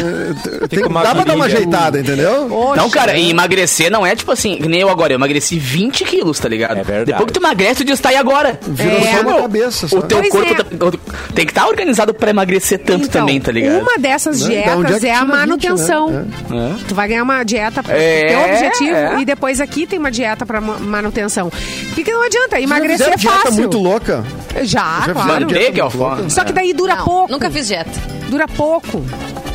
tem, uma dá pra dar uma ajeitada, entendeu? Não, cara, e emagrecer não é tipo assim, que nem eu agora. Eu emagreci 20 quilos, tá ligado? É verdade. Depois que tu emagrece, tu diz, tá aí agora. Virou É. só na cabeça. Só. O teu Pois corpo é. tá- tem que estar organizado pra emagrecer tanto Então, também, tá ligado? Uma dessas Né? É dietas que é, a 20, manutenção. né? Tu vai ganhar uma dieta pro É, teu objetivo é. e depois aqui tem uma dieta pra ma- manutenção. Porque não adianta, emagrecer Já é fizeram dieta fácil. muito louca. Já, Já claro. Manteiga, alface. Só que daí dura Não, pouco. nunca fiz dieta. Dura pouco.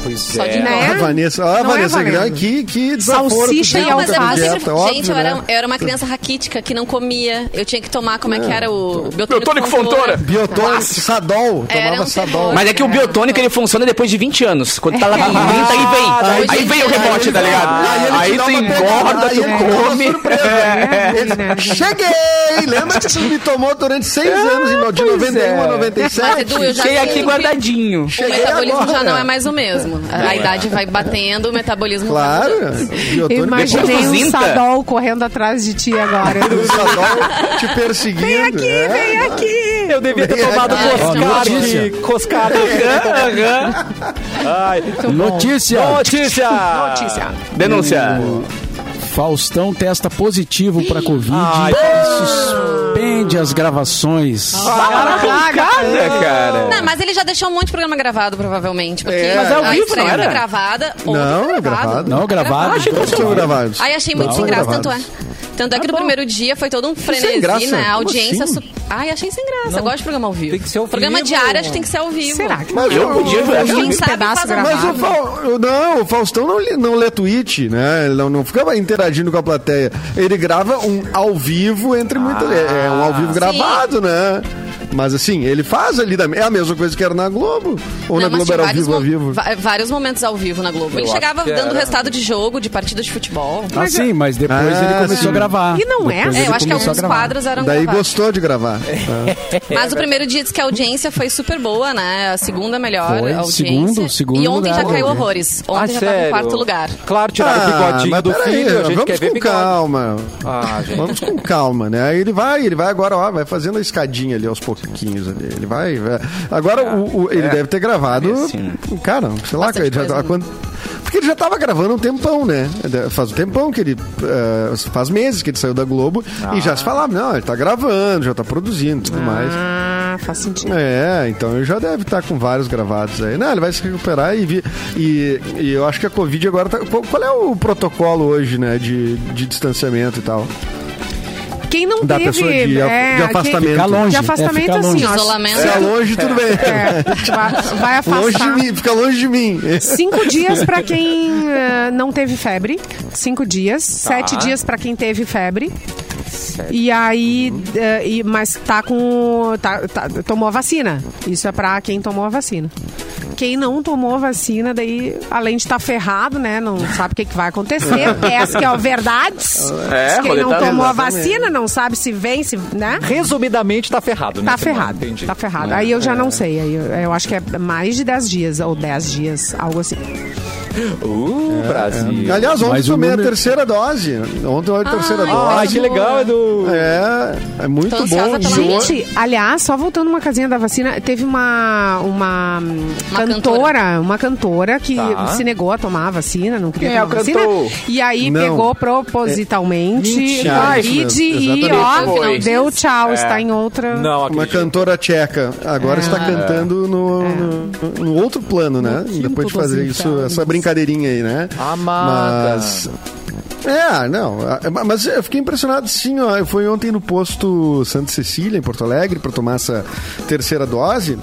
Pois Só de é. né? A Vanessa, ó, a Não é, Vanessa? Grande, que, que desaforo Salsicha e com é sempre, óbvio, gente, eu era, né? eu era uma criança raquítica que não comia. Eu tinha que tomar, como é que era o Biotônico Fontoura. Biotônico, Sadol, tomava um Sadol. Mas é que o biotônico ele funciona depois de 20 anos. Quando tá lá com 30, aí vem. Aí vem o rebote, tá ligado? Aí tu engorda, tu come. É? Cheguei! Lembra que você me tomou durante seis anos, em- de 91 a 97? Mas, Edu, eu já Cheguei aqui guardadinho. O metabolismo já não é mais o mesmo. A idade vai batendo, o metabolismo Claro, biotônico. Imaginei um Zinta. sadol correndo atrás de ti agora. O Sadol te perseguindo. Vem aqui, é. vem aqui. Eu devia ter tomado aqui. Coscar. Ai. Notícia. Notícia. Notícia. Denúncia. Faustão testa positivo pra Covid Ai. e suspende as gravações. Cara, cara. Não, mas ele já deixou um monte de programa gravado, provavelmente. Porque É, Mas é ao a vivo, estreia não era? gravada. Não, foi é gravado. Não, gravado. Todos são gravados. Aí achei muito Não, sem graça, gravados. tanto é. Tanto é que no primeiro dia foi todo um sem frenesi, graça? né? A Como audiência. assim? su- Ai, achei sem graça. Eu gosto de programa ao vivo. Tem que ser ao Programa vivo. diário acho que tem que ser ao vivo. Será que Mas Eu podia, velho. Quem Um sabe pedaço faz ao Mas gravado. o, não, o Faustão não, lê- não lê tweet, né? Ele não, não ficava interagindo com a plateia. Ele grava um ao vivo entre muitas. É, é um ao vivo gravado, né? Mas assim, ele faz ali. da- É a mesma coisa que era na Globo. Ou Não, na mas Globo era ao vários vivo, ao vivo. Vários momentos ao vivo na Globo. ele Eu chegava acho que dando era. resultado de jogo, de partida de futebol. Ah, sim, mas depois Ah, ele começou sim. a gravar. E não é? É, ele eu acho que alguns quadros eram Daí gravados. gostou de gravar. Mas o primeiro dia diz que a audiência foi super boa, né? A segunda melhor Foi, audiência. segundo- segundo e ontem lugar, já caiu horrores. Ontem Ah, já tava em sério? quarto lugar. Claro, tiraram o bigodinho Ah, mas do peraí, filho, a gente vamos com calma. Ah, gente. Vamos com calma, né? Aí ele vai, ele vai agora, ó, vai fazendo a escadinha ali aos pouquinhos ali. Ele vai. vai. Agora o, o- ele deve ter gravado. Sim. Cara, sei lá, ele já tá, quando, porque ele já tava gravando um tempão, né? Faz um tempão que ele. eh, faz meses que ele saiu da Globo e já se falava, não, ele tá gravando, já tá produzindo e tudo mais. Ah, faz sentido. É, então ele já deve estar com vários gravados aí. Não, ele vai se recuperar e, vi- e, e eu acho que a Covid agora tá. Qual, qual é o protocolo hoje, né? De, de distanciamento e tal? Quem não Da teve. pessoa de- de quem- afastamento. Ficar longe. De é, afastamento, ficar assim, longe. ó. Isolamento. Fica longe, tudo bem. É, vai, vai afastar. Longe de mim, fica longe de mim. Cinco dias pra quem eh, não teve febre. Cinco dias. Sete dias pra quem teve febre. E aí, eh, e- mas tá com. tá- tá- tomou a vacina. Isso é pra quem tomou a vacina. Quem não tomou a vacina, daí, além de estar ferrado, né? Não sabe o que, que vai acontecer. Essa que é a verdade. É, quem não tomou a vacina, não sabe se vem, se. né? Resumidamente, tá ferrado, né? Tá ferrado. Entendi. Tá ferrado. Aí eu já não sei. Aí eu, eu acho que é mais de 10 dias, ou 10 dias, algo assim. Uh, Brasil. Aliás, ontem tomei a terceira dose. Ontem foi a terceira Ai, dose. que legal, Edu. É, é muito Tô bom. Gente, aliás, só voltando uma casinha da vacina, teve uma, uma, Uma cantora, uma cantora que Tá. se negou a tomar a vacina, não queria Quem é tomar o a vacina. cantor? E aí Não. pegou propositalmente Mentira. Covid e ó, Foi. deu tchau, está em outra. Não, Uma cantora tcheca. Agora É. está cantando no, no, no outro plano, né? Depois de fazer isso, infernos. essa brincadeirinha aí, né? Amada. Mas. É, não. a- Mas eu fiquei impressionado, sim. Ó, eu fui ontem no posto Santa Cecília, em Porto Alegre, para tomar essa terceira dose.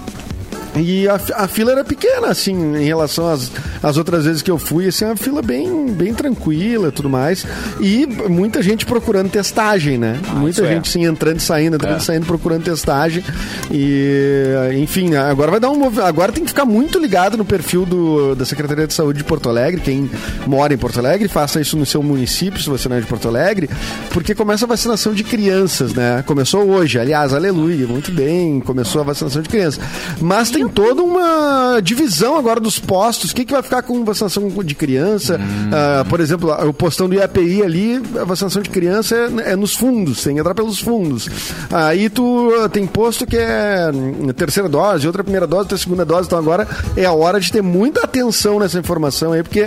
E a, a fila era pequena, assim, em relação às, às outras vezes que eu fui, assim, uma fila bem, bem tranquila e tudo mais. E muita gente procurando testagem, né? muita isso é. gente, sim, entrando e saindo, entrando e saindo, procurando testagem. E, enfim, agora vai dar um Agora tem que ficar muito ligado no perfil do, da Secretaria de Saúde de Porto Alegre. Quem mora em Porto Alegre, faça isso no seu município, se você não é de Porto Alegre, porque começa a vacinação de crianças, né? Começou hoje, aliás, aleluia, muito bem, começou a vacinação de crianças. Mas tem toda uma divisão agora dos postos. O que, que vai ficar com vacinação de criança? Ah, por exemplo, o postão do IAPI ali, a vacinação de criança é, é nos fundos, tem que entrar pelos fundos. Aí tu ah, tem posto que é hum, terceira dose, outra primeira dose, outra segunda dose. Então agora é a hora de ter muita atenção nessa informação aí, porque,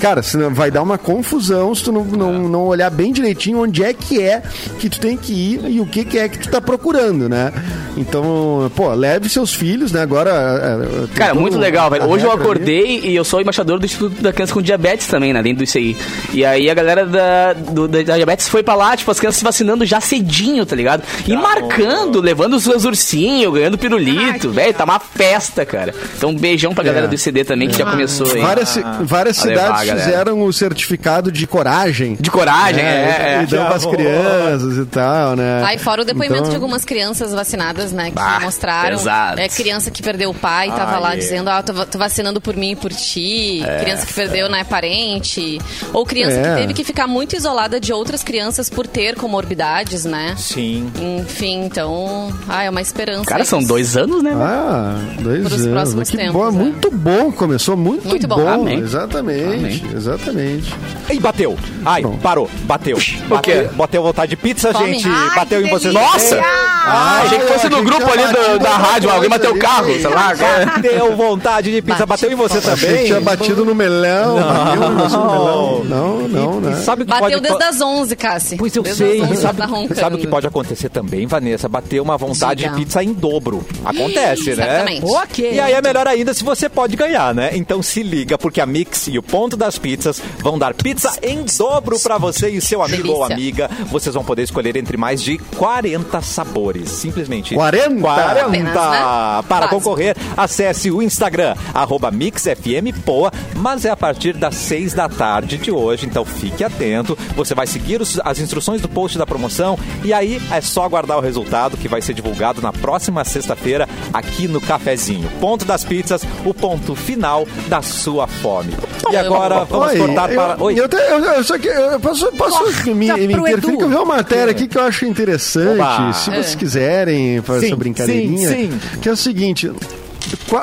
cara, vai dar uma confusão se tu não, não, não olhar bem direitinho onde é que é que tu tem que ir e o que, que é que tu tá procurando, né? Então, pô, leve seus filhos, né? Agora. É, tem Cara, muito legal, velho. Hoje eu regra ali. acordei e eu sou embaixador do Instituto da Criança com Diabetes também, né? Dentro do ICI. E aí a galera da, do- da diabetes foi pra lá, tipo, as crianças se vacinando já cedinho, tá ligado? E marcando, levando os seus ursinhos, ganhando pirulito, velho. Tá uma festa, cara. Então um beijão pra galera É. do ICD também, que já começou aí. Várias, levar, cidades galera. fizeram o certificado de coragem. De coragem, é. é. E dão pras crianças e tal, né? Aí fora o depoimento Então- de algumas crianças vacinadas, né? Que Bah, mostraram. pesado. É criança que perdeu o pai, tava Ah, lá é. dizendo, ah, tô, tô vacinando por mim e por ti. criança que perdeu, né, parente. Ou criança É. que teve que ficar muito isolada de outras crianças por ter comorbidades, né? Sim. Enfim, então. Ah, é uma esperança. Cara, são dois anos, né? Ah, dois Pros anos. próximos que tempos, bom, é. muito bom. Começou muito, Muito bom. bom. Amém. Exatamente, Amém. exatamente. E bateu. Ai, Pronto. parou. Bateu. Bateu, bateu vontade de pizza, Fome. gente. Ai, bateu em vocês. Nossa! também. Ah, achei que fosse no grupo ali da alguma rádio, alguém bateu o carro, lá. cara. Bateu vontade de pizza. Bateu em você também. tinha batido no melão. Bateu no no melão. Não, não, né? sabe o que Bateu pode... desde as 11, Cassi. Pois eu desde sei. As 11 sabe, tá sabe o que pode acontecer também, Vanessa? Bater uma vontade Diga. de pizza em dobro. Acontece, né? Ok. E aí é melhor ainda se você pode ganhar, né? Então se liga, porque a Mix e o Ponto das Pizzas vão dar pizza em dobro pra você e seu amigo ou amiga. Vocês vão poder escolher entre mais de 40 sabores. Simplesmente 40? 40! Apenas, né? Para concorrer, acesse o Instagram, arroba MixFMPoa, mas é a partir das 6 da tarde de hoje, então fique atento. Você vai seguir os- as instruções do post da promoção e aí é só aguardar o resultado que vai ser divulgado na próxima sexta-feira aqui no Cafezinho. Ponto das pizzas, o ponto final da sua fome. E agora vamos Oi, cortar eu, para. Oi. Eu, te- eu- eu só que eu posso, posso Corta me, me interferir que eu vi uma matéria aqui que eu acho interessante. Oba. Se É. vocês quiserem fazer Sim, essa brincadeirinha, sim, sim. que é o seguinte.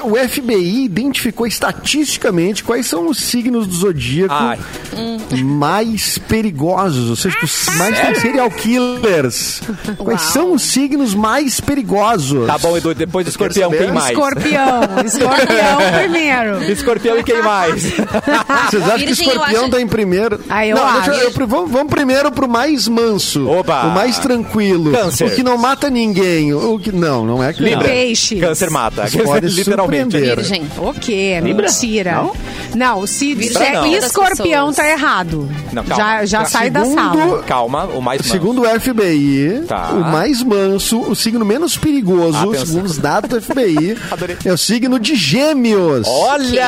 O FBI identificou estatisticamente quais são os signos do zodíaco Ai. mais perigosos, ou seja, os mais tem serial killers. Quais são os signos mais perigosos? Tá bom, Edu, depois do escorpião, quem mais? Escorpião. Escorpião primeiro. Escorpião e quem mais? Vocês acham que o Virgem, eu escorpião acho- tá em primeiro? Ah, eu não, acho. eu- vamos, vamos primeiro pro mais manso. Oba! O mais tranquilo. Câncer. O que não mata ninguém. O que, não, não é que Libra. Peixes. Câncer mata. Vocês podem mulheres Literalmente. Virgem. O quê? Libra? Mentira. Não? Não, se Virgem disser não. escorpião Das tá errado. Não, calma. já já Calma. sai da sala. Calma, o mais manso. Segundo o FBI, Tá. o mais manso, o signo menos perigoso, Atenção. segundo os dados do FBI, é o signo de Gêmeos. Olha!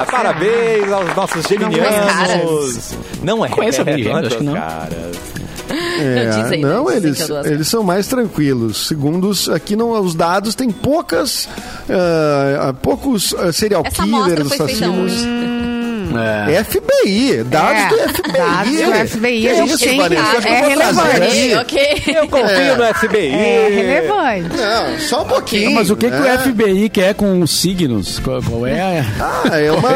Não. Parabéns aos nossos geminianos. Não é. Conheço alguém, não é acho que não. caras. É, Não, né? Eles, eles são mais tranquilos. Segundo os, aqui não, os dados, tem poucas, ah, poucos ah, serial Essa killers, assassinos. É. FBI, dados É, do FBI. dados do FBI, Que a gente tem- Vanessa? é que relevante. Ok. Eu confio no FBI. É relevante. Não, só um pouquinho. Mas o que, que né? o FBI quer com os signos? Qual, qual é a... Ah, é uma...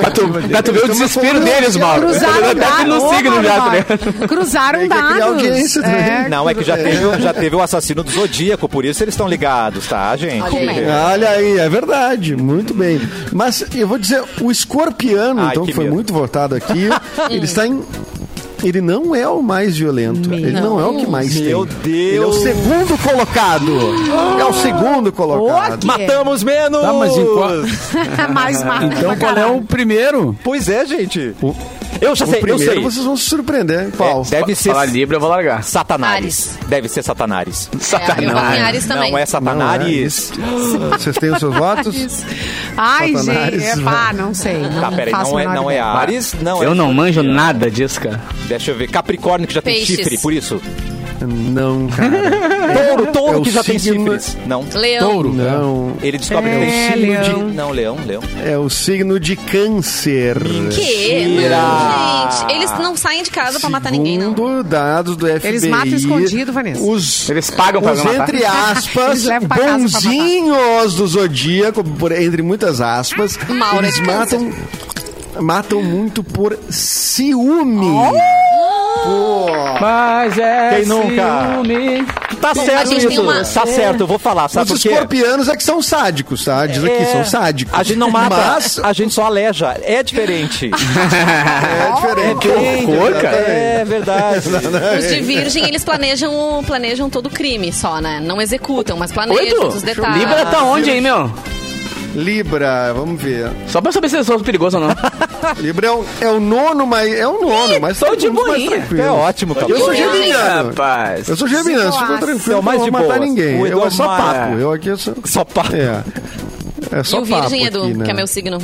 Pra tu, pra tu ver o desespero deles, Mauro. Cruzaram que dados. Cruzaram que dados. É. Não, é que já teve, já teve o assassino do Zodíaco, por isso eles estão ligados, tá, gente? Olha aí. É verdade, muito bem. Mas eu vou dizer, o Ai, então, que foi medo. muito votado aqui, ele está em. Ele não é o mais violento. Meu. Ele não é o que mais Meu tem. Deus. Ele é o segundo colocado. É o segundo colocado. O? Matamos menos! Tá, mas em qual- Mais mata Então qual é o primeiro? Pois é, gente. Eu já O sei, eu primeiro sei. vocês vão se surpreender. Qual? É, deve ser Falar Libra, eu vou largar. Satanares. Deve ser Satanares. É, eu Ares também. Não é Não, Satanares. é. Vocês têm os seus votos? Ai, Satanás, gente, é, pá, não sei. Não Tá, peraí, não a é, não é. Ares, não é Eu não manjo nada disso, cara. Deixa eu ver. Capricórnio que já tem Peixes. chifre, por isso. Não, cara. Touro, touro é o que já tem signo- chifres. Não. Leão. Touro. Não. Ele descobre É, que tem signo leão. de. Não, leão, leão. É o signo de câncer. Que? Mentira. Não, gente. Eles não saem de casa pra matar ninguém, não. Segundo dados do FBI. Eles matam escondido, Vanessa. Os, Eles pagam pra os matar. entre aspas, bonzinhos do Zodíaco, por- entre muitas aspas, Mauro é eles de matam, matam muito por ciúme. Pô. Mas é Quem nunca? ciúme. Tá certo gente tem isso. uma- Tá certo, eu vou falar. Sabe Os por quê? escorpianos é que são sádicos, tá? Diz aqui, É, são sádicos. A gente não mata, Mas a gente só aleja. É diferente. é diferente. Que horror, cara. É verdade. Os de virgem, eles planejam, o- planejam todo o crime só, né? Não executam, mas planejam os Edu. detalhes. Libra tá onde aí, meu? Libra, vamos ver. Só pra saber se eles são perigosos ou não. Libra é o, é o nono, mas é o nono, mas tô de boinha. tranquilos. É ótimo, cara. Eu sou geminiano. Rapaz. Eu sou geminiano, eu tranquilo, é mais não vou matar boas. ninguém. O Eu é só papo. Eu aqui sou... Só pá. É. É só E o papo virgem, Edu, aqui, né? que é meu signo.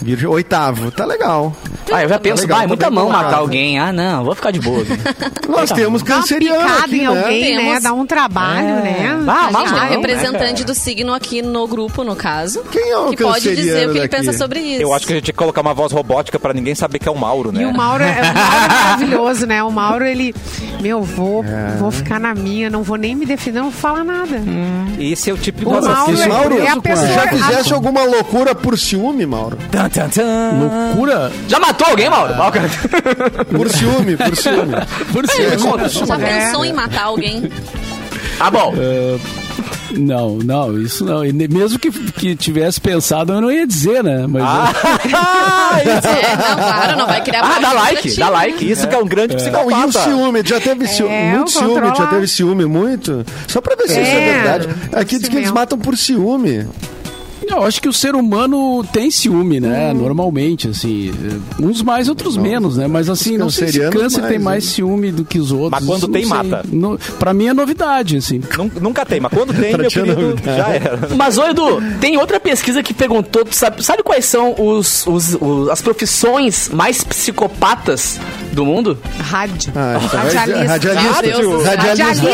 Virgem, oitavo, tá legal. Ah, eu já penso, vai, tô muita bem mão matar alguém. Ah, não, vou ficar de boa. Nós temos canceriano aqui, em né? alguém, né? Temos- Dá um trabalho, né? Ah, A gente tem um representante do signo aqui no grupo, no caso. Quem é o Que pode dizer o que ele pensa sobre isso. Eu acho que a gente tinha que colocar uma voz robótica pra ninguém saber que é o Mauro, né? E o Mauro, é, o Mauro é maravilhoso, né? O Mauro, ele... Meu, vou, vou ficar na minha, não vou nem me defender, não vou falar nada. Esse é o tipo de O Mauro, assassino. Mauro, é a pessoa... já fizesse alguma loucura por ciúme, Mauro? Loucura? Já matou alguém, Mauro? Ah, o cara- Por ciúme, por ciúme. Por É, conta. Já É. pensou em matar alguém? Tá bom. Não, não, isso não. E mesmo que, que tivesse pensado, eu não ia dizer, né? Mas Ah, isso, É, não, claro, não vai criar Ah, dá like, ti. dá like. isso que é um grande Não, e o psicopata. ciúme? Já teve ciúme, É, muito o ciúme, já teve ciúme muito? Só pra ver se isso é É, verdade. Aqui diz que eles matam por ciúme. Eu acho que o ser humano tem ciúme, né? Normalmente, assim. Uns mais, outros menos, né? Mas assim, não sei se câncer mais, tem mais ciúme do que os outros. Mas quando não tem, sei. mata. No, pra mim é novidade, assim. Nun- Nunca tem, mas quando tem, meu é querido, novidade. já era. Mas, ô Edu, tem outra pesquisa que perguntou, sabe, sabe quais são os, os- os- as profissões mais psicopatas do mundo? Rádio. Ah, então dizer- Radialista. radialista. Meu Deus do céu. Radialista, Radialista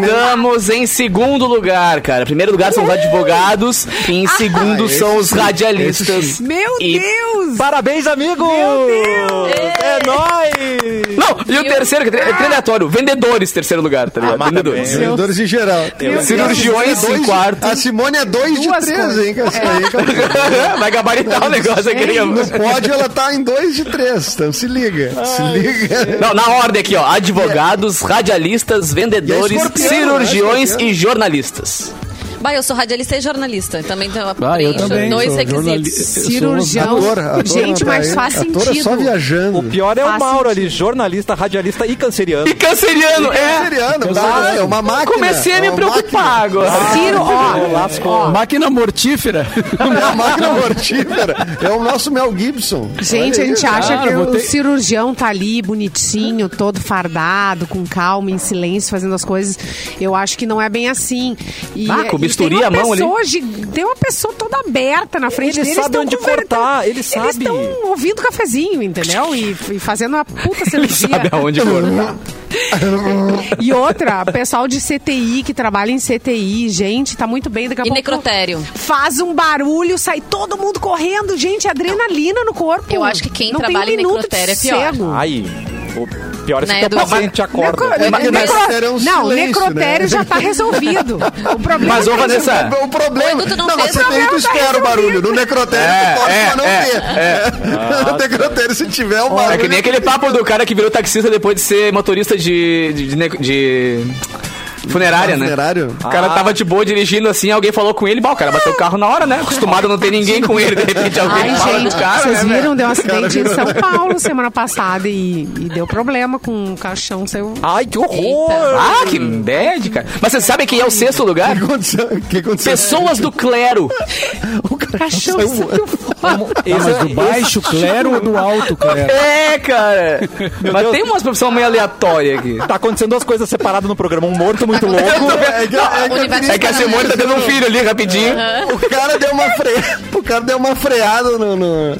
é. Estamos em segundo lugar, cara. Primeiro lugar são os advogados e em segundo esse são os radialistas. Meu E- Deus! Parabéns, amigos! É nóis! Não, e o terceiro, que é aleatório, vendedores, terceiro lugar, tá ligado? Ah, vendedores. também. Vendedores em geral. Eu- Cirurgiões em de- quarto. A Simone é dois de Duas três, coisas. hein? Que essa aí, cara. Vai gabaritar o negócio aqui. né? No pódio ela tá em dois de três, então se liga. se liga. Não, na ordem aqui, ó. Advogados, radialistas, vendedores, é escorpião, cirurgiões né? e jornalistas. Bah, eu sou radialista e jornalista. Também tenho Ah, eu também. dois sou requisitos. Cirurgião. Ator, ator Gente, mas faz. Ator é só sentido. viajando. O pior é Faz o Mauro sentido. ali, jornalista, radialista e canceriano. E canceriano, é. Canceriano, tá? É uma máquina. Comecei a me é uma preocupar agora. Ciro, ó, Lascou. Máquina mortífera. máquina. É máquina mortífera. É o nosso Mel Gibson. Gente, a gente acha Cara, que o ter- cirurgião tá ali bonitinho, todo fardado, com calma, em silêncio, fazendo as coisas. Eu acho que não é bem assim. E, Ah, e bisturi à mão ali. pessoa gi- Tem uma pessoa toda aberta na frente Ele deles. sabe onde cortar, ele Eles sabe. estão ouvindo cafezinho, entendeu? E, e fazendo uma puta Ele cirurgia. sabe aonde cortar. E outra, pessoal de CTI que trabalha em CTI, gente, tá muito bem daqui a E pouco. necrotério. Faz um barulho, sai todo mundo correndo, gente, adrenalina no corpo. Eu acho que quem Não tem trabalha um em minuto necrotério é pior. sossego. Aí, o pior é se Né, o paciente acorda. Necro- É, necro- necrotério é um Não, necrotério né? já tá resolvido. O problema Mas, ô, é que- Vanessa, O problema. Não Não, você tem, tu problema, tá o barulho. No necrotério, É, tu pode é, pra não é, ter. No necrotério, se tiver o barulho. É que nem aquele papo do cara que virou taxista depois de ser motorista de. de, de, de funerária, né? Funerário? O cara tava de boa dirigindo assim, alguém falou com ele, bah, o cara bateu o carro na hora, né? Acostumado a não ter ninguém com ele, de repente alguém Ai, fala gente, do cara, vocês né, viram? Deu um acidente em São Paulo semana passada e, e deu problema com um caixão seu. Ai, que horror! Ah, que bad, cara. Mas você sabe quem é o sexto lugar? O que aconteceu? O que aconteceu? Pessoas do clero. O Caixão saiu voando. Ah, mas do baixo clero ou do alto clero? É, cara. Mas Deus. tem umas profissões meio aleatórias aqui. Tá acontecendo duas coisas separadas no programa. Um morto muito louco. É que, é que É que a Simone tá tendo um filho ali, rapidinho. O cara deu uma freada. O cara deu uma freada no, no,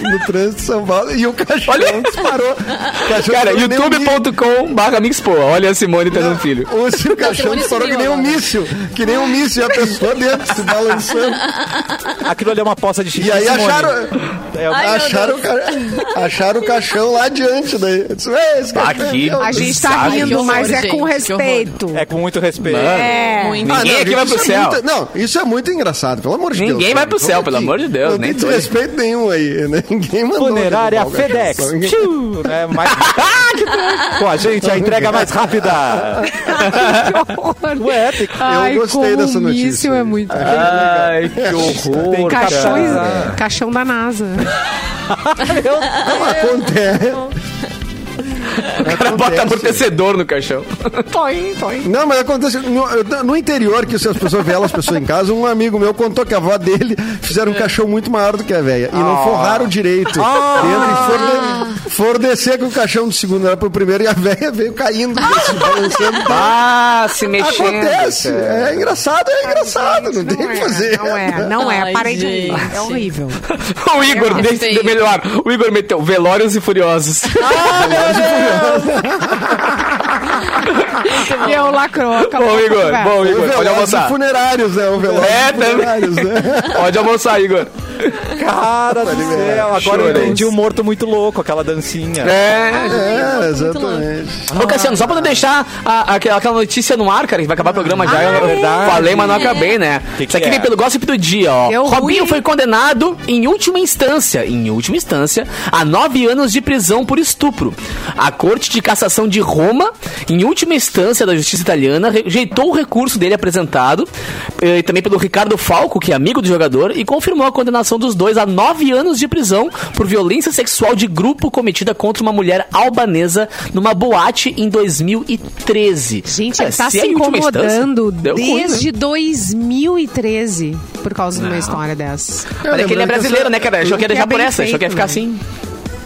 no trânsito de São Paulo e o cachorro Olha. disparou. O cachorro Cara, disparou que nem um míssil. youtube.com barra Mixpoa. Olha a Simone tendo um filho. O seu cachorro disparou que nem um agora. míssil. Que nem um míssil. E a pessoa dentro se balançando. Aquilo ali é uma poça de xixi. E aí Simone. acharam, É, Ai, acharam, o ca- acharam o caixão lá adiante. Daí. Disse, "Ué, esse cachorro Aqui. é meu." A gente tá rindo, mas é com respeito. é com muito respeito. É. Muito. Ah, Ninguém aqui vai pro isso é céu. muito- não, isso é muito engraçado, pelo amor de Deus. Ninguém vai pro céu, pelo amor de Deus, Não nem tem desrespeito nenhum aí, né? Ninguém mandou. Funerária FedEx. Tchiu, né? Mais... Com a gente, a entrega mais rápida. Ué, tem que... Ai, gostei dessa notícia míssil é muito. Ai, que horror. Tem. Caixões, caixão da NASA. Não, acontece. O cara bota amortecedor no caixão. Toim, toim. Não, mas acontece. No, no interior, que se as pessoas veem as pessoas em casa, um amigo meu contou que a avó dele fizeram um caixão muito maior do que a velha. E não forraram direito. Dentro, e foram, foram descer com o caixão do segundo, era pro primeiro, e a velha veio caindo, se balançando. Ah, se mexendo. Acontece. cara. É engraçado, é engraçado. Não, tem o que fazer. Não é, não é. Ai, Parei de rir. gente. É horrível. O Igor, É deixa melhor. O Igor meteu Velórios e Furiosos. E eu lacrou. acabou bom, a Igor. Bom, Igor. Pode almoçar. funerários, né? O velório É, também. funerários, né? Pode almoçar, Igor. Cara do céu, agora eu entendi o morto muito louco, aquela dancinha. É. É, exatamente. Ô, Cassiano, só pra não deixar a- aquela aquela notícia no ar, cara, que vai acabar o programa já. eu verdade. falei, mas não acabei, né? Que que Isso aqui é? vem pelo gossip do dia, ó. Deu Robinho ruim. foi condenado em última instância, em última instância, a nove anos de prisão por estupro. A Corte de Cassação de Roma, em última instância da Justiça Italiana, rejeitou o recurso dele apresentado, eh, e também pelo Ricardo Falco, que é amigo do jogador, e confirmou a condenação dos dois a nove anos de prisão por violência sexual de grupo cometida contra uma mulher albanesa numa boate em 2013. Gente, ele tá se se é última incomodando deu ruim, né? desde 2013 por causa de uma história dessa. Mas é que ele é brasileiro, né, cara? Achou que ia Que é deixar por essa, achou que ia feito, ficar né? assim.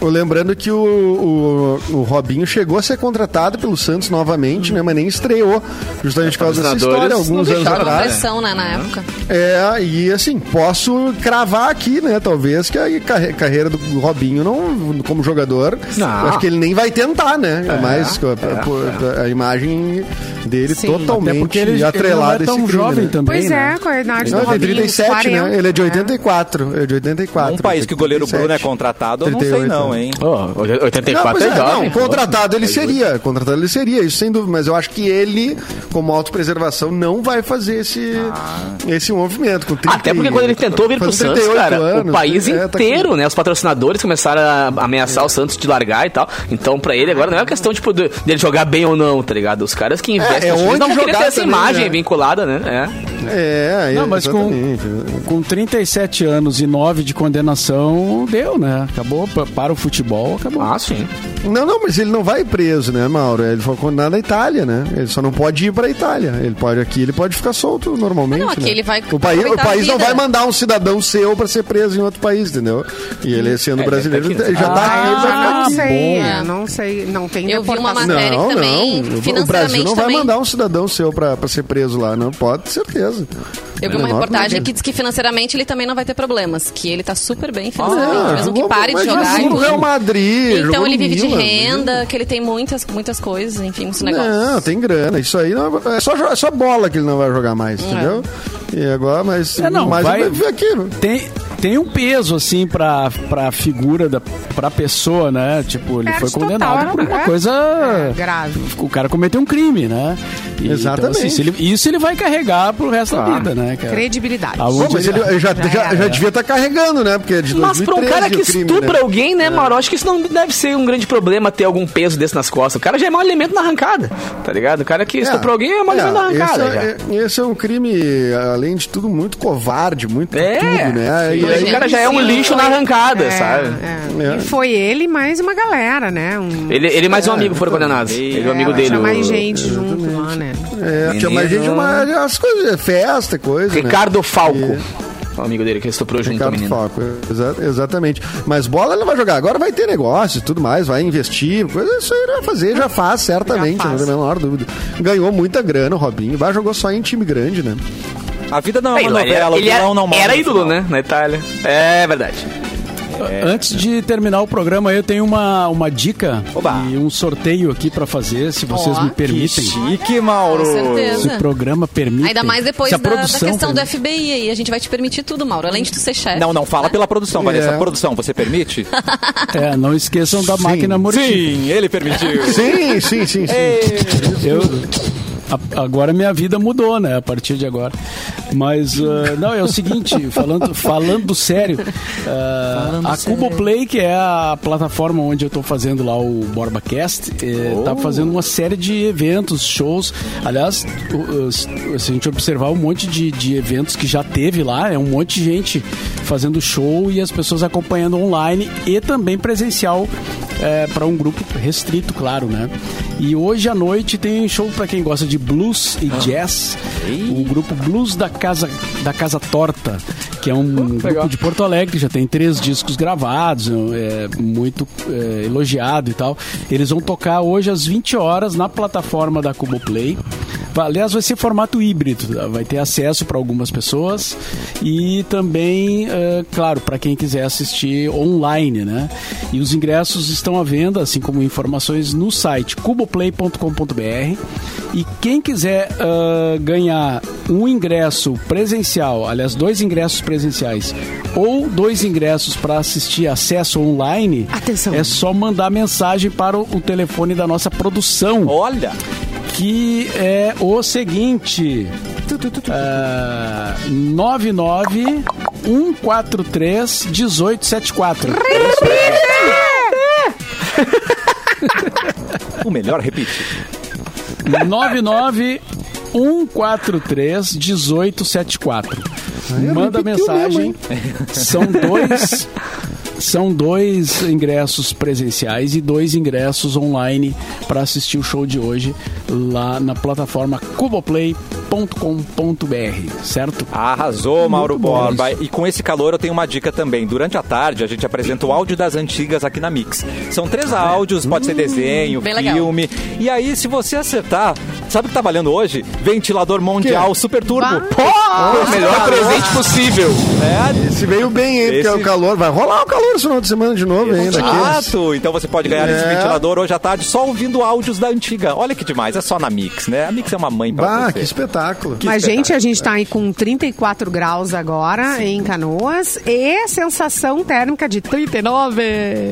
Lembrando que o, o, o Robinho chegou a ser contratado pelo Santos novamente, né? Mas nem estreou, justamente por causa dessa história, alguns não anos atrás. pressão, né, na época. É, e assim, posso cravar aqui, né? Talvez que a carre- carreira do Robinho não, como jogador, Não. eu acho que ele nem vai tentar, né? É, mais a, a- a imagem dele Sim. Até totalmente porque ele, ele não atrelada é a tão esse crime, jovem né? também, Pois né? é, com a idade Não, do Robinho, 37, 40, né? Ele é de né? 84. É de 84. Um país que o goleiro 37. Bruno é contratado, eu não sei 38, não, né? hein? Oh, 84 Não, é é, jovem. não, contratado ele seria, contratado ele seria, isso sem dúvida, mas eu acho que ele, como autopreservação, não vai fazer esse, esse movimento. Com 30 Até porque quando ele tentou vir pro Santos, 38 cara, anos, o país é, tá inteiro, com- né? Os patrocinadores começaram a ameaçar o Santos de largar e tal. Então, pra ele agora não é uma questão, tipo, de- dele jogar bem ou não, tá ligado? Os caras que investem, é eles onde não queriam ter jogar essa também, imagem né? vinculada, né? É. É, Não, mas com, com 37 anos e 9 de condenação, deu, né? Acabou pa- para o futebol, acabou. Ah, sim. Não, não, mas ele não vai preso, né, Mauro? Ele foi condenado na Itália, né? Ele só não pode ir pra Itália. Ele pode aqui, ele pode ficar solto normalmente. Ah, não, aqui né? ele vai O país, o país não vai mandar um cidadão seu pra ser preso em outro país, entendeu? E ele sendo É, brasileiro, ele tá já tá Ah, aqui, ele vai ficar não sei, é, não sei, não tem Eu vi uma matéria Não, que também, não. O Brasil não vai também. mandar um cidadão seu pra, pra ser preso lá, não. Pode certeza. Eu vi uma reportagem que diz que financeiramente ele também não vai ter problemas, que ele tá super bem financeiramente, Ah, mesmo que pare de jogar jogou no. Real Madrid, Então ele vive de Milan, renda, que ele tem muitas, muitas coisas, enfim, muitos negócios. Não, tem grana. Isso aí não é, só, é só bola que ele não vai jogar mais, entendeu? E agora, mas, É, não, mas vai- ele vai viver aqui. né? Tem, tem um peso, assim, pra, pra figura, da, pra pessoa, né? Tipo, ele Perde foi condenado total, por uma é. coisa... É, grave. O cara cometeu um crime, né? E, Exatamente. Então, assim, se ele- isso ele vai carregar pro resto da vida, né, cara? Credibilidade. Aonde mas ele- ele já, já, já, devia estar carregando, né? Porque é de Mas pra um 2013 cara que crime, estupra né? alguém, né, Mauro? Acho que isso não deve ser um grande problema ter algum peso desse nas costas. O cara já é mau elemento na arrancada, tá ligado? O cara que estuprou alguém é mau elemento na arrancada. esse, já. é, esse é um crime, além de tudo, muito covarde, muito É. tudo, né? E aí, O cara já é um lixo na arrancada, É, sabe? é. É. E foi ele mais uma galera, né? Um, Ele, ele e mais um É, amigo foram condenados. Ele e o amigo é, dele. tinha mais gente junto lá, né? é, tinha mais gente, mas as coisas, festa, coisa, né? Ricardo Falco. E- O amigo dele que estuprou junto Ricardo menino. Falco, exa- exatamente. Mas bola ele não vai jogar. Agora vai ter negócio e tudo mais, vai investir. Coisa, isso aí ele vai fazer, já faz, certamente, Já faz. não tem a menor dúvida. Ganhou muita grana o Robinho. Vai, jogou só em time grande, né? A vida não é É, uma ele, novela, o ele vilão não morre era ídolo, final. né? Na Itália. É verdade. Antes de terminar o programa, eu tenho uma, uma dica Oba. e um sorteio aqui pra fazer, se vocês Ó, me que permitem. Chique, Mauro. Com Se certeza. o programa permite. Ainda mais depois se a da, da produção questão do. FBI aí. A gente vai te permitir tudo, Mauro. Além de tu ser chefe. Não, não, fala pela produção, Vanessa. É. Produção, você permite? É, não esqueçam da máquina mortífera. Sim, ele permitiu. Sim, sim, sim, sim. Eu, a- agora minha vida mudou, né? A partir de agora. Mas, ah, não, é o seguinte, falando, falando sério, ah, a Cuboplay, que é a plataforma onde eu tô fazendo lá o BorbaCast, eh, tá fazendo uma série de eventos, shows. Aliás, se a gente observar um monte de, de eventos que já teve lá, é um monte de gente fazendo show e as pessoas acompanhando online e também presencial para um grupo restrito, claro, né? E hoje à noite tem show para quem gosta de blues e jazz, o grupo Blues da Casa da Casa Torta, que é um grupo de Porto Alegre, já tem três discos gravados, é muito é, elogiado e tal. Eles vão tocar hoje às 20 horas na plataforma da Cuboplay. Aliás, vai ser formato híbrido, tá? vai ter acesso para algumas pessoas e também, é, claro, para quem quiser assistir online, né? E os ingressos estão à venda, assim como informações no site cuboplay.com.br. E quem quiser ah, ganhar um ingresso presencial, aliás, dois ingressos presenciais ou dois ingressos para assistir acesso online, Atenção. é só mandar mensagem para o telefone da nossa produção Olha, que é o seguinte: ah, 99 143 1874. o melhor repite. 99 143 1874. Manda mensagem. São dois. São dois ingressos presenciais e dois ingressos online para assistir o show de hoje lá na plataforma cuboplay.com.br, certo? Arrasou, Mauro Muito Borba. E com esse calor eu tenho uma dica também. Durante a tarde a gente apresenta o áudio das antigas aqui na Mix. São três áudios, pode ser desenho, bem legal. filme. E aí, se você acertar, sabe o que tá valendo hoje? Ventilador Mundial Super Turbo. Pô, O melhor presente possível. É, Esse veio bem, hein? Porque Esse- é o calor. Vai rolar o calor esse final de semana de novo ainda. Exato! Então você pode ganhar esse É. ventilador hoje à tarde só ouvindo áudios da antiga. Olha que demais, é só na Mix, né? A Mix é uma mãe pra Bah, você. que espetáculo. Que Mas, espetáculo. gente, a gente tá aí com 34 graus agora em Canoas e sensação térmica de 39.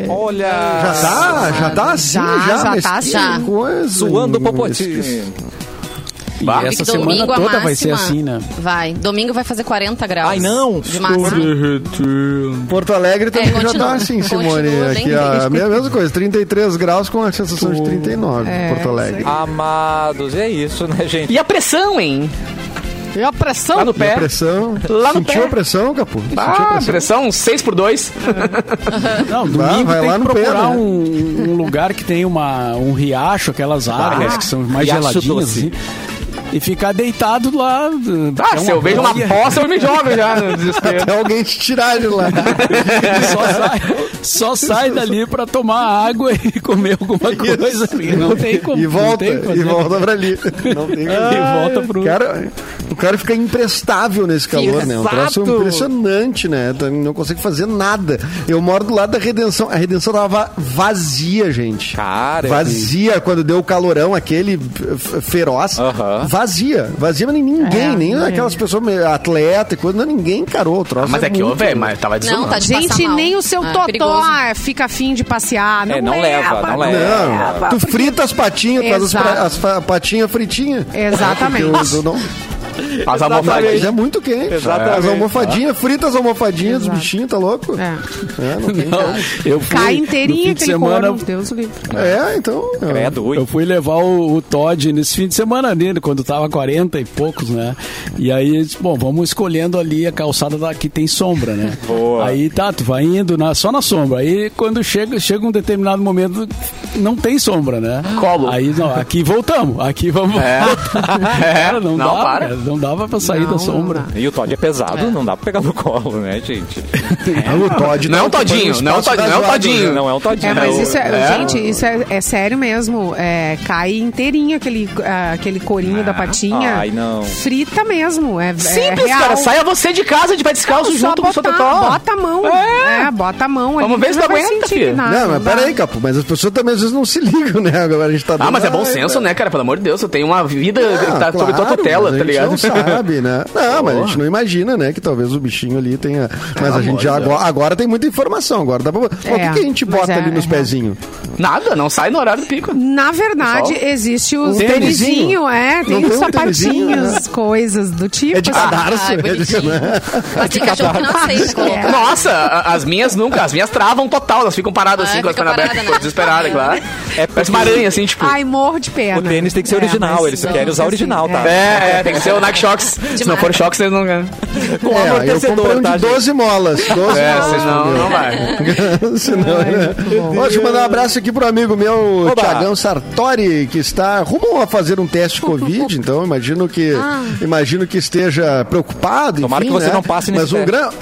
Olha! Já tá, já tá assim, Já, já. já tá assim. coisa, Suando o popotinho. E Bah. essa semana domingo a toda vai ser máxima- assim, né? Vai. Domingo vai fazer 40 graus. Ai, não. De máxima. Porto Alegre também É, já continua. tá assim, Continua Simone. bem Aqui quente. a mesma mesma coisa, 33 graus com a sensação de 39, É, Porto Alegre. Amados, é isso, né, gente? E a pressão, hein? E a pressão? Lá no E a pé. pressão. Lá no Sentiu pé. a pressão, Capu? Sentiu a Ah, pressão? pressão 6 por 2 Não, domingo vai tem lá que no pé, procurar né? um, um lugar que tem uma, um riacho, aquelas águas que são mais geladinhas, doce. assim, e ficar deitado lá. Ah, É se eu vejo uma poça, eu me jogo já no desespero. Até alguém te tirar de lá. só sai, só sai dali pra tomar água e comer alguma coisa. Não tem como. E volta, e volta pra ali. Não tem como. E volta pro. Cara, o cara fica imprestável nesse calor, né? Um troço Exato. impressionante, né? Não consegue fazer nada. Eu moro do lado da Redenção. A Redenção tava vazia, gente. Cara, Vazia quando deu o calorão, aquele feroz. Aham. Vazia. Vazia, mas ninguém, É, nem ninguém. aquelas pessoas atleta e coisa, não, ninguém encarou o troço. Mas é que, ô, muito- velho, mas tava Não, desolado. tá de Gente, mal. nem o seu É, totó perigoso. ah, fica afim de passear. Não, É, não leva, não leva. Não, tu frita as patinhas, faz as, as patinhas fritinhas. Exatamente. Porque eu- eu não- As almofadinhas. é muito quente. Exatamente. As almofadinhas, frita as almofadinhas dos Exato. bichinhos, tá louco? É. É, não tem Não, como. eu fui, Cai de aquele semana, couro. Deus livre. É, então. é. Credo, ui. Eu fui levar o, o Todd nesse fim de semana nele, quando tava 40 e poucos, né? E aí, eles, bom, vamos escolhendo ali a calçada da, que tem sombra, né? Boa. Aí tá, tu vai indo na, só na sombra. Aí quando chega, chega um determinado momento, não tem sombra, né? Colo. Aí, não, aqui voltamos, aqui vamos É. voltar. Cara, não, Não, dava, para. cara, não dava pra sair Não, da sombra. não. E o Todd é pesado, não dá pra pegar no colo, né, gente? o Todd Não é um tá todinho, não é um todinho, não é um todinho. né? Não é um Toddinho. É, mas isso é, É? gente, isso é, é sério mesmo. É, cai inteirinho aquele, ah, aquele corinho da patinha. ai, não. Frita mesmo. É, é Simples, real. cara. Saia você de casa de pé descalço Só junto com o seu botar, totó. Bota a mão. É. É, bota a mão ali. Vamos ver se Não tu aguenta, filho. nada, Não, mas peraí, Capo, mas as pessoas também às vezes não se ligam, né? Agora a gente tá Ah, mas é bom senso, né, cara? Pelo amor de Deus, eu tenho uma vida Ah, que tá sobre tua claro, tutela, tá ligado? Não sabe, né? Não, mas a gente não imagina, né? Que talvez o bichinho ali tenha. Mas a gente já agora, agora tem muita informação. Agora dá pra. Pô, o que, É, que a gente mas bota é- ali nos é. pezinhos? Nada, não sai no horário do pico. Na verdade, Pessoal? existe os Um tênisinho? é, Não tem os um sapatinhos, coisas do tipo. É de cadarço. Ai, é de- né? Mas tem cachorro que não aceita. Nossa, as minhas nunca, as minhas travam total, elas ficam paradas Ah, assim, com as pernas abertas, ficam né? desesperadas, claro. É Parece uma aranha, assim, tipo. Ai, morro de pena. O tênis tem que ser É, original, mas eles querem usar original, tá? É, é, tem que ser o Nike Shocks. Se não for Shocks, vocês não ganham. Com É, eu amortecedor, comprei um tá, de gente? 12 molas. 12 É, molas. senão não vai. Senão, né? Deixa eu mandar um abraço aqui pro amigo meu, Oba. Tiagão Sartori, que está rumo a fazer um teste Covid, então imagino que imagino que esteja preocupado. Tomara enfim, que você né? não passe nesse Mas um grande.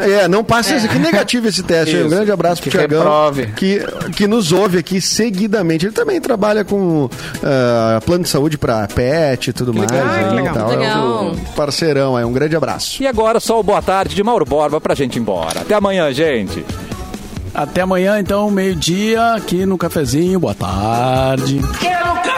É, não passe esse aqui negativo esse teste. aí. Um grande abraço pro Que Tiagão, reprove. que, que nos ouve aqui seguidamente. Ele também trabalha com ah, plano de saúde para pet e tudo mais. legal. aí, que legal. tal. É um Legal. parceirão, aí um grande abraço. E agora só o boa tarde de Mauro Borba pra gente ir embora. Até amanhã, gente. Até amanhã, então, meio-dia, aqui no cafezinho. Boa tarde. Eu